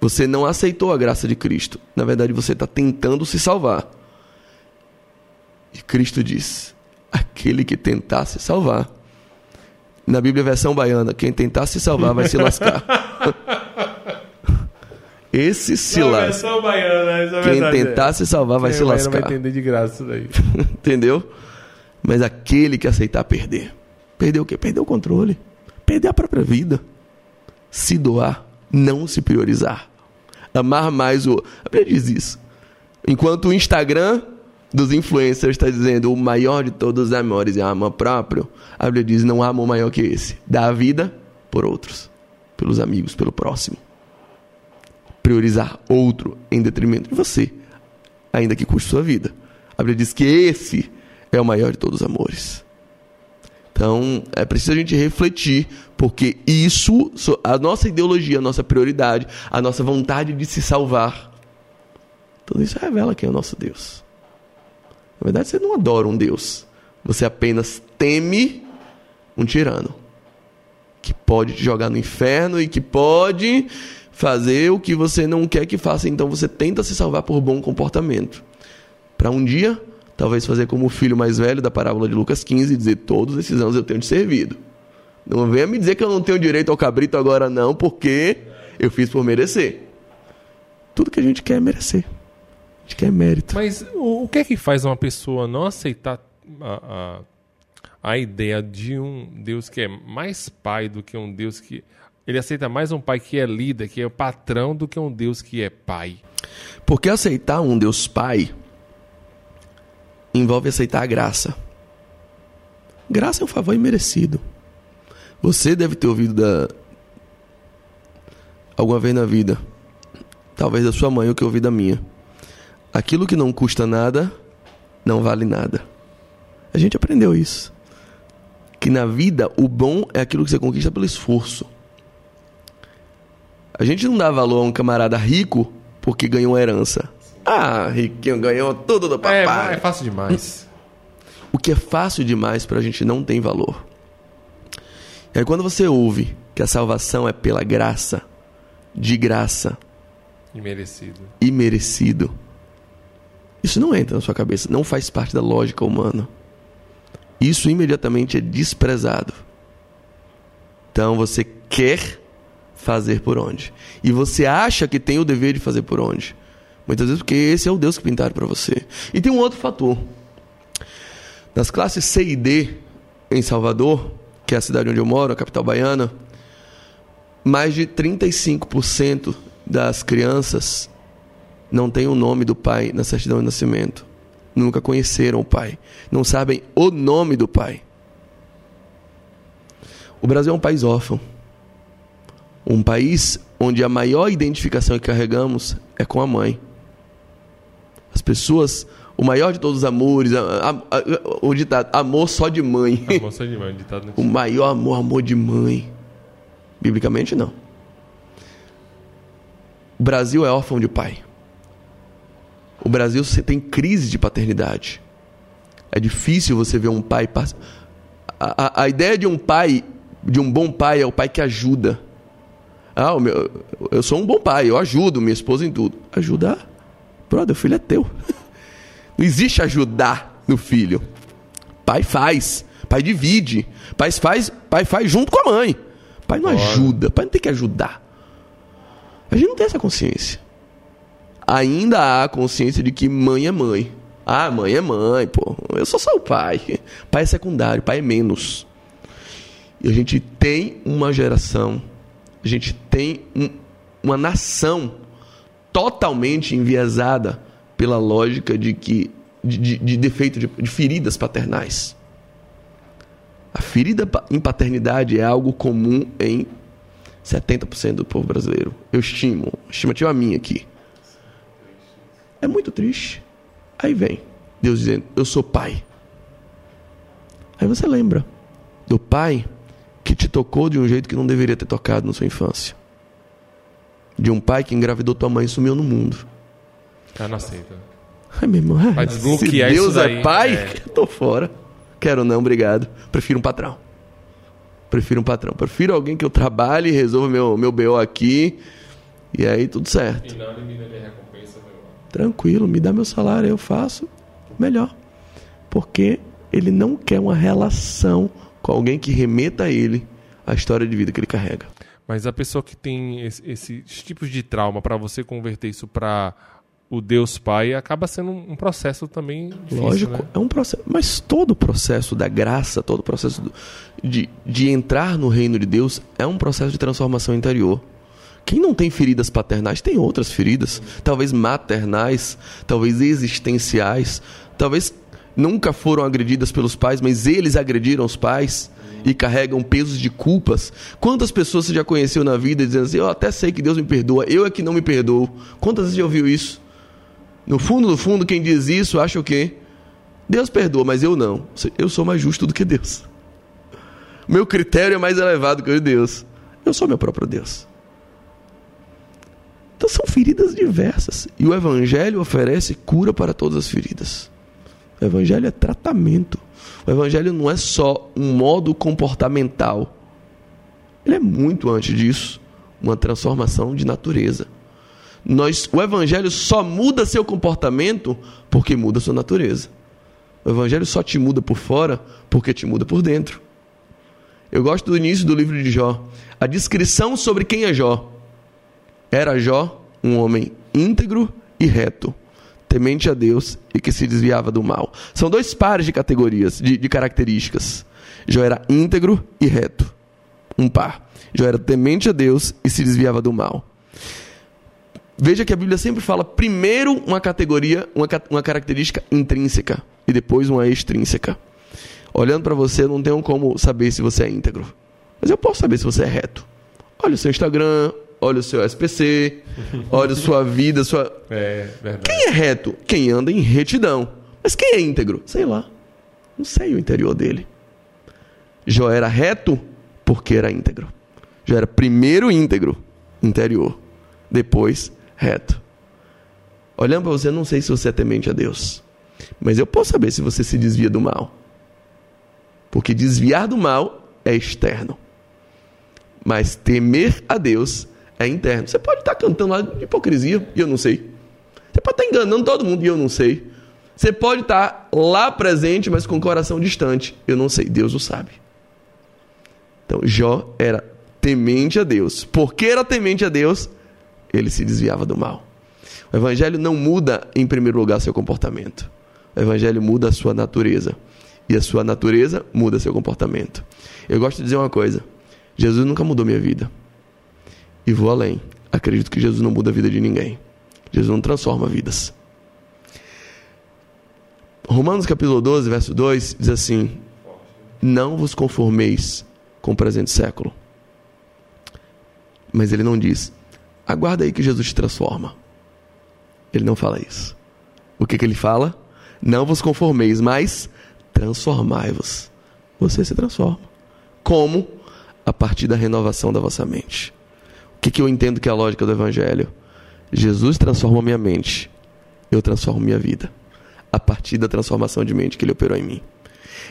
você não aceitou a graça de Cristo. Na verdade, você está tentando se salvar. E Cristo diz: aquele que tentar se salvar. Na Bíblia, versão baiana, quem tentar se salvar vai se lascar. Esse se lasca. É quem tentar se salvar vai Quem se vai- lascar. Não vai entender de graça isso daí. Entendeu? Mas aquele que aceitar perder. Perder o quê? Perder o controle. Perder a própria vida. Se doar. Não se priorizar. Amar mais o. A Bíblia diz isso. Enquanto o Instagram dos influencers está dizendo o maior de todos os amores é amor próprio, a Bíblia diz não há amor maior que esse. Dar a vida por outros. Pelos amigos, pelo próximo. Priorizar outro em detrimento de você. Ainda que custe sua vida. A Bíblia diz que esse é o maior de todos os amores. Então, é preciso a gente refletir, porque isso, so- a nossa ideologia, a nossa prioridade, a nossa vontade de se salvar, tudo isso revela quem é o nosso Deus. Na verdade, você não adora um Deus. Você apenas teme um tirano que pode te jogar no inferno e que pode fazer o que você não quer que faça. Então, você tenta se salvar por bom comportamento. Para um dia, talvez fazer como o filho mais velho da parábola de Lucas 15 e dizer: Todos esses anos eu tenho te servido. Não venha me dizer que eu não tenho direito ao cabrito agora, não, porque eu fiz por merecer. Tudo que a gente quer é merecer. A gente quer mérito. Mas o, que é que faz uma pessoa não aceitar a, a, a ideia de um Deus que é mais pai do que um Deus que. Ele aceita mais um pai que é líder, que é o patrão, do que um Deus que é pai. Porque aceitar um Deus Pai envolve aceitar a graça. Graça é um favor imerecido. Você deve ter ouvido da alguma vez na vida, talvez da sua mãe ou que eu ouvi da minha. Aquilo que não custa nada não vale nada. A gente aprendeu isso. Que na vida o bom é aquilo que você conquista pelo esforço. A gente não dá valor a um camarada rico porque ganhou uma herança. Ah, riquinho ganhou tudo do É, papai. é fácil demais. O que é fácil demais pra gente não tem valor. Aí quando você ouve que a salvação é pela graça, de graça, Imerecido. imerecido, isso não entra na sua cabeça, não faz parte da lógica humana. Isso imediatamente é desprezado. Então você quer fazer por onde? E você acha que tem o dever de fazer por onde? Muitas vezes porque esse é o Deus que pintaram para você. E tem um outro fator. Nas classes C e D em Salvador, que é a cidade onde eu moro, a capital baiana, mais de 35% das crianças não têm o nome do pai na certidão de nascimento. Nunca conheceram o pai. Não sabem o nome do pai. O Brasil é um país órfão. Um país onde a maior identificação que carregamos é com a mãe. As pessoas, o maior de todos os amores, a- a- a- o ditado, amor só de mãe. A moça demais, ditado no O maior amor, amor de mãe. Biblicamente, não. O Brasil é órfão de pai. O Brasil você tem crise de paternidade. É difícil você ver um pai. pass- A, a, a ideia de um pai, de um bom pai, é o pai que ajuda. Ah, o meu, eu sou um bom pai, eu ajudo minha esposa em tudo. Ajudar? Brother, o filho é teu. Não existe ajudar no filho. Pai faz, pai divide, pai faz, pai faz junto com a mãe. Pai não ajuda, pai não tem que ajudar. A gente não tem essa consciência. Ainda há a consciência de que mãe é mãe. Ah, mãe é mãe, pô. Eu sou só o pai. Pai é secundário, pai é menos. E a gente tem uma geração, gente tem um- uma nação totalmente enviesada pela lógica de que de, de- de defeito de, de feridas paternais. A ferida em paternidade é algo comum em 70% do povo brasileiro. Eu estimo, estimativa minha aqui. É muito triste. Aí vem Deus dizendo: Eu sou pai. Aí você lembra do pai que te tocou de um jeito que não deveria ter tocado na sua infância. De um pai que engravidou tua mãe e sumiu no mundo. Cara, não aceita. Ai, meu irmão, Vai se desbloquear Deus isso daí, é pai, é. eu tô fora. Quero não, obrigado. Prefiro um patrão. Prefiro um patrão. Prefiro alguém que eu trabalhe, resolva meu, meu BO aqui. E aí tudo certo. E minha recompensa, meu irmão. Tranquilo, me dá meu salário, eu faço melhor. Porque ele não quer uma relação com alguém que remeta a ele a história de vida que ele carrega. Mas a pessoa que tem esse- esses tipos de trauma, para você converter isso para o Deus Pai, acaba sendo um processo também difícil, Lógico, né? é um processo. Mas todo o processo da graça, todo o processo do- de, de entrar no reino de Deus é um processo de transformação interior. Quem não tem feridas paternais tem outras feridas, talvez maternais, talvez existenciais, talvez nunca foram agredidas pelos pais, mas eles agrediram os pais e carregam pesos de culpas. Quantas pessoas você já conheceu na vida dizendo assim: Eu até sei que Deus me perdoa, eu é que não me perdoo. Quantas vezes já ouviu isso? No fundo, no fundo, quem diz isso acha o quê? Deus perdoa, mas eu não. Eu sou mais justo do que Deus. Meu critério é mais elevado que o de Deus. Eu sou meu próprio Deus. Então são feridas diversas. E o Evangelho oferece cura para todas as feridas. O Evangelho é tratamento. O Evangelho não é só um modo comportamental. Ele é muito antes disso uma transformação de natureza. Nós, o Evangelho só muda seu comportamento porque muda sua natureza. O Evangelho só te muda por fora porque te muda por dentro. Eu gosto do início do livro de Jó. A descrição sobre quem é Jó. Era Jó um homem íntegro e reto, temente a Deus e que se desviava do mal. São dois pares de categorias, de, de características. Jó era íntegro e reto. Um par. Jó era temente a Deus e se desviava do mal. Veja que a Bíblia sempre fala primeiro uma categoria, uma, uma característica intrínseca e depois uma extrínseca. Olhando para você, não tenho como saber se você é íntegro. Mas eu posso saber se você é reto. Olha o seu Instagram, olha o seu SPC, olha a sua vida, sua. É, verdade. Quem é reto? Quem anda em retidão. Mas quem é íntegro? Sei lá. Não sei o interior dele. Jó era reto porque era íntegro. Jó era primeiro íntegro, interior. Depois, reto. Olhando para você, eu não sei se você é temente a Deus. Mas eu posso saber se você se desvia do mal. Porque desviar do mal é externo. Mas temer a Deus é interno. Você pode estar cantando lá de hipocrisia e eu não sei. Você pode estar enganando todo mundo e eu não sei. Você pode estar lá presente, mas com o coração distante. Eu não sei. Deus o sabe. Então, Jó era temente a Deus. Porque era temente a Deus, ele se desviava do mal. O evangelho não muda, em primeiro lugar, seu comportamento. O evangelho muda a sua natureza. E a sua natureza muda seu comportamento. Eu gosto de dizer uma coisa: Jesus nunca mudou minha vida. E vou além. Acredito que Jesus não muda a vida de ninguém. Jesus não transforma vidas. Romanos capítulo 12, verso 2 diz assim: Não vos conformeis com o presente século. Mas ele não diz: Aguarda aí que Jesus te transforma. Ele não fala isso. O que, que ele fala? Não vos conformeis, mas transformai-vos. Você se transforma. Como? A partir da renovação da vossa mente. O que, que eu entendo que é a lógica do Evangelho? Jesus transforma minha mente, eu transformo minha vida. A partir da transformação de mente que ele operou em mim.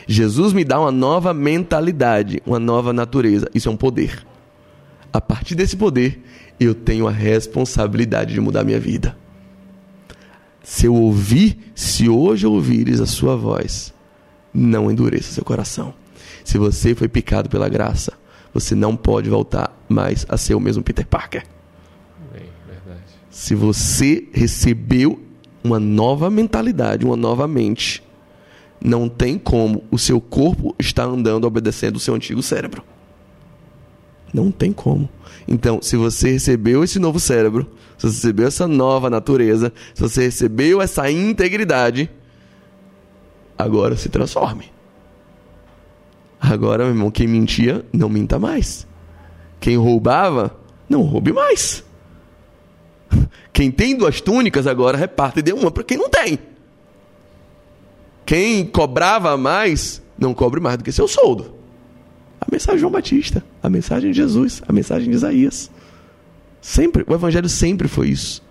Jesus me dá uma nova mentalidade, uma nova natureza. Isso é um poder. A partir desse poder, eu tenho a responsabilidade de mudar minha vida. Se eu ouvir, se hoje ouvires a sua voz, não endureça seu coração. Se você foi picado pela graça, você não pode voltar mais a ser o mesmo Peter Parker. Bem, verdade. Se você recebeu uma nova mentalidade, uma nova mente, não tem como o seu corpo estar andando obedecendo o seu antigo cérebro. Não tem como. Então, se você recebeu esse novo cérebro, se você recebeu essa nova natureza, se você recebeu essa integridade, agora se transforme. Agora, meu irmão, quem mentia, não minta mais. Quem roubava, não roube mais. Quem tem duas túnicas agora reparte e dê uma para quem não tem. Quem cobrava mais, não cobre mais do que seu soldo. A mensagem de João Batista, a mensagem de Jesus, a mensagem de Isaías. Sempre, o evangelho sempre foi isso.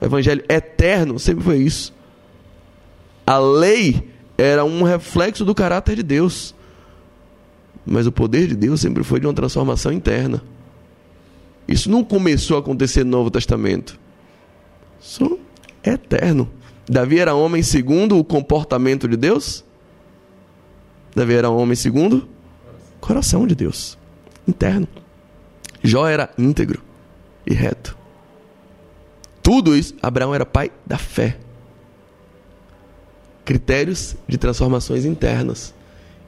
O evangelho eterno sempre foi isso. A lei era um reflexo do caráter de Deus. Mas o poder de Deus sempre foi de uma transformação interna. Isso não começou a acontecer no Novo Testamento. Isso é eterno. Davi era homem segundo o comportamento de Deus? Davi era homem segundo coração de Deus, interno. Jó era íntegro e reto. Tudo isso, Abraão era pai da fé. Critérios de transformações internas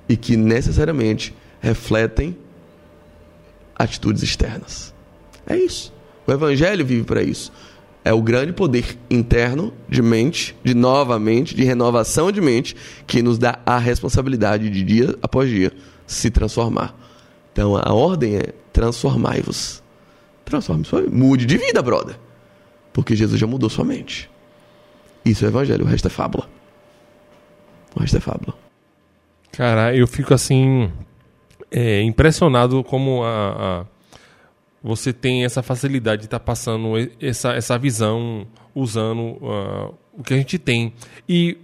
e que necessariamente refletem atitudes externas. É isso. O evangelho vive para isso. É o grande poder interno de mente, de nova mente, de renovação de mente, que nos dá a responsabilidade de dia após dia se transformar. Então a ordem é transformai-vos. Transforme sua Mude de vida, brother. Porque Jesus já mudou sua mente. Isso é evangelho, o resto é fábula. O resto é fábula. Cara, eu fico assim. É, impressionado como a, a, você tem essa facilidade de estar tá passando essa, essa visão usando uh, o que a gente tem. E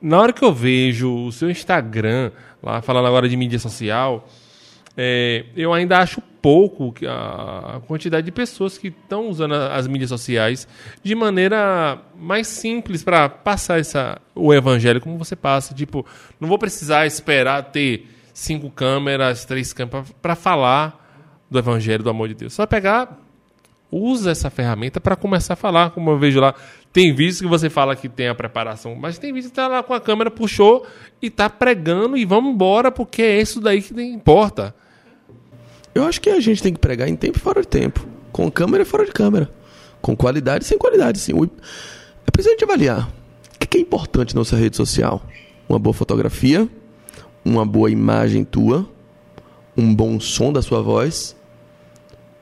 na hora que eu vejo o seu Instagram, lá falando agora de mídia social, é, eu ainda acho pouco a quantidade de pessoas que estão usando as mídias sociais de maneira mais simples para passar essa, o evangelho como você passa. Tipo, não vou precisar esperar ter cinco câmeras, três câmeras para falar do evangelho do amor de Deus. Só pegar, usa essa ferramenta para começar a falar, como eu vejo lá. Tem vídeos que você fala que tem a preparação, mas tem vídeos que tá lá com a câmera, puxou e tá pregando e vamos embora, porque é isso daí que importa. Eu acho que a gente tem que pregar em tempo e fora de tempo. Com câmera e fora de câmera. Com qualidade e sem qualidade, sim. É preciso de avaliar. O que é importante na nossa rede social? Uma boa fotografia, uma boa imagem tua, um bom som da sua voz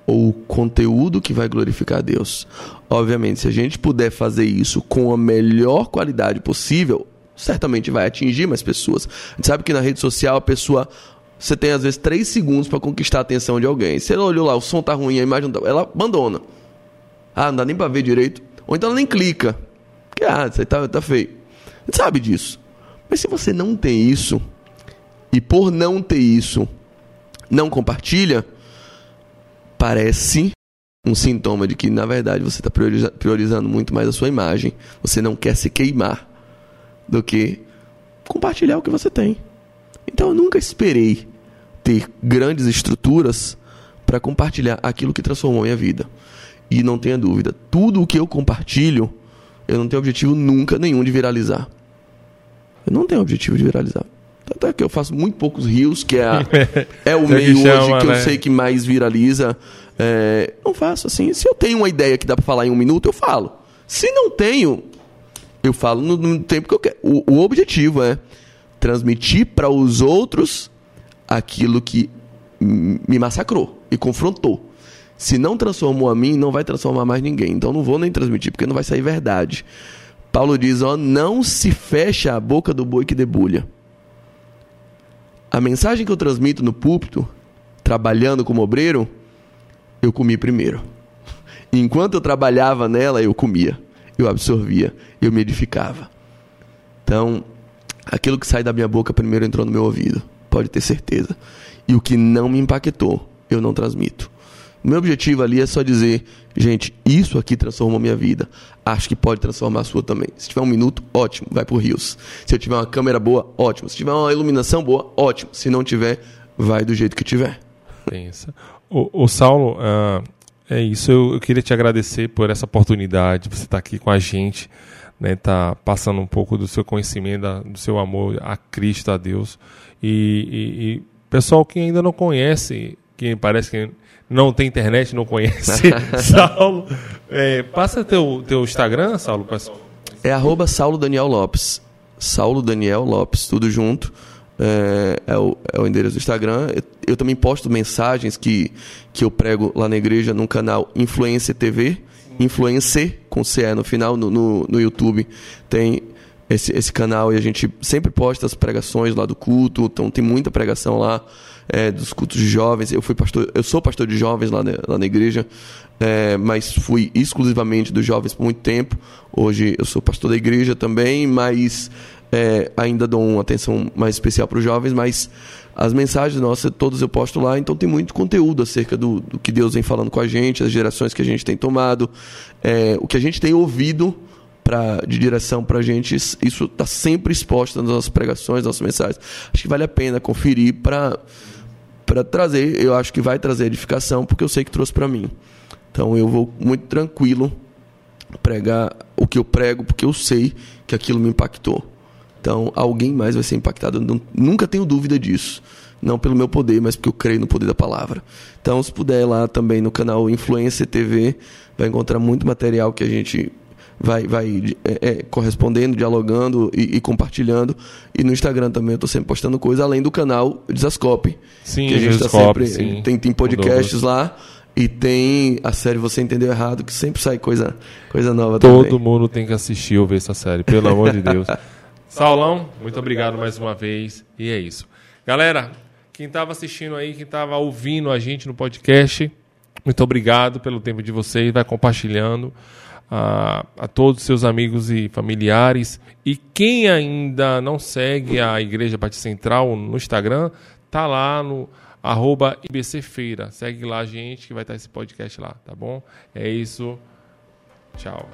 ou o conteúdo que vai glorificar a Deus. Obviamente, se a gente puder fazer isso com a melhor qualidade possível, certamente vai atingir mais pessoas. A gente sabe que na rede social a pessoa você tem às vezes três segundos para conquistar a atenção de alguém. Se ela olhou lá, o som tá ruim, a imagem não tá, ela abandona. Ah, não dá nem para ver direito. Ou então ela nem clica. Porque, ah, isso aí tá, tá feio. A gente sabe disso. Mas se você não tem isso, e por não ter isso, não compartilha, parece um sintoma de que, na verdade, você está prioriza priorizando muito mais a sua imagem. Você não quer se queimar do que compartilhar o que você tem. Então eu nunca esperei ter grandes estruturas para compartilhar aquilo que transformou minha vida. E não tenha dúvida, tudo o que eu compartilho, eu não tenho objetivo nunca nenhum de viralizar. Eu não tenho objetivo de viralizar. Tanto é que eu faço muito poucos rios, que é, a, é o meio chama, hoje que né? eu sei que mais viraliza. É, não faço assim. Se eu tenho uma ideia que dá para falar em um minuto, eu falo. Se não tenho, eu falo no, no tempo que eu quero. O, o objetivo é transmitir para os outros aquilo que me massacrou e confrontou. Se não transformou a mim, não vai transformar mais ninguém. Então não vou nem transmitir, porque não vai sair verdade. Paulo diz: ó, não se fecha a boca do boi que debulha. A mensagem que eu transmito no púlpito, trabalhando como obreiro, eu comi primeiro. Enquanto eu trabalhava nela, eu comia, eu absorvia, eu me edificava. Então, aquilo que sai da minha boca primeiro entrou no meu ouvido pode ter certeza. E o que não me impactou, eu não transmito. Meu objetivo ali é só dizer, gente, isso aqui transformou minha vida. Acho que pode transformar a sua também. Se tiver um minuto, ótimo, vai por rios. Se eu tiver uma câmera boa, ótimo. Se tiver uma iluminação boa, ótimo. Se não tiver, vai do jeito que tiver. Pensa. O, o Saulo, uh, é isso. Eu, eu, queria te agradecer por essa oportunidade, você estar tá aqui com a gente, né, tá passando um pouco do seu conhecimento, do seu amor a Cristo, a Deus. E, e, e pessoal que ainda não conhece, que parece que não tem internet, não conhece Saulo, é, passa teu, teu Instagram, Saulo. É arroba Saulo Daniel Lopes. Saulo Daniel Lopes, tudo junto. É, é, o, é o endereço do Instagram. Eu, eu, também posto mensagens que, que eu prego lá na igreja no canal Influência TV. Influencer, com CE no final, no, no, no YouTube. Tem esse, esse canal e a gente sempre posta as pregações lá do culto, então tem muita pregação lá é, dos cultos de jovens. Eu fui pastor, eu sou pastor de jovens lá na, lá na igreja, é, mas fui exclusivamente dos jovens por muito tempo. Hoje eu sou pastor da igreja também, mas é, ainda dou uma atenção mais especial para os jovens, mas as mensagens nossas, todas eu posto lá, então tem muito conteúdo acerca do, do que Deus vem falando com a gente, as gerações que a gente tem tomado, é, o que a gente tem ouvido pra, de direção para a gente, isso está sempre exposto nas nossas pregações, nas nossas mensagens. Acho que vale a pena conferir para para trazer, eu acho que vai trazer edificação, porque eu sei que trouxe para mim. Então eu vou muito tranquilo pregar o que eu prego, porque eu sei que aquilo me impactou. Então, alguém mais vai ser impactado. Nunca tenho dúvida disso. Não pelo meu poder, mas porque eu creio no poder da palavra. Então, se puder lá também no canal Influência TV, vai encontrar muito material que a gente vai, vai é, é, correspondendo, dialogando e, e, compartilhando. E no Instagram também eu estou sempre postando coisa, além do canal Desascope. Sim, que a gente está sempre. Sim. Tem, tem podcasts lá. E tem a série Você Entendeu Errado, que sempre sai coisa, coisa nova Todo também. mundo tem que assistir ou ver essa série, pelo amor de Deus. Saulão, muito obrigado mais uma vez. E é isso. Galera, quem estava assistindo aí, quem estava ouvindo a gente no podcast, muito obrigado pelo tempo de vocês. Vai compartilhando a, a todos os seus amigos e familiares. E quem ainda não segue a Igreja Batista Central no Instagram, tá lá no arroba IBCFeira. Segue lá gente que vai estar esse podcast lá, tá bom? É isso. Tchau.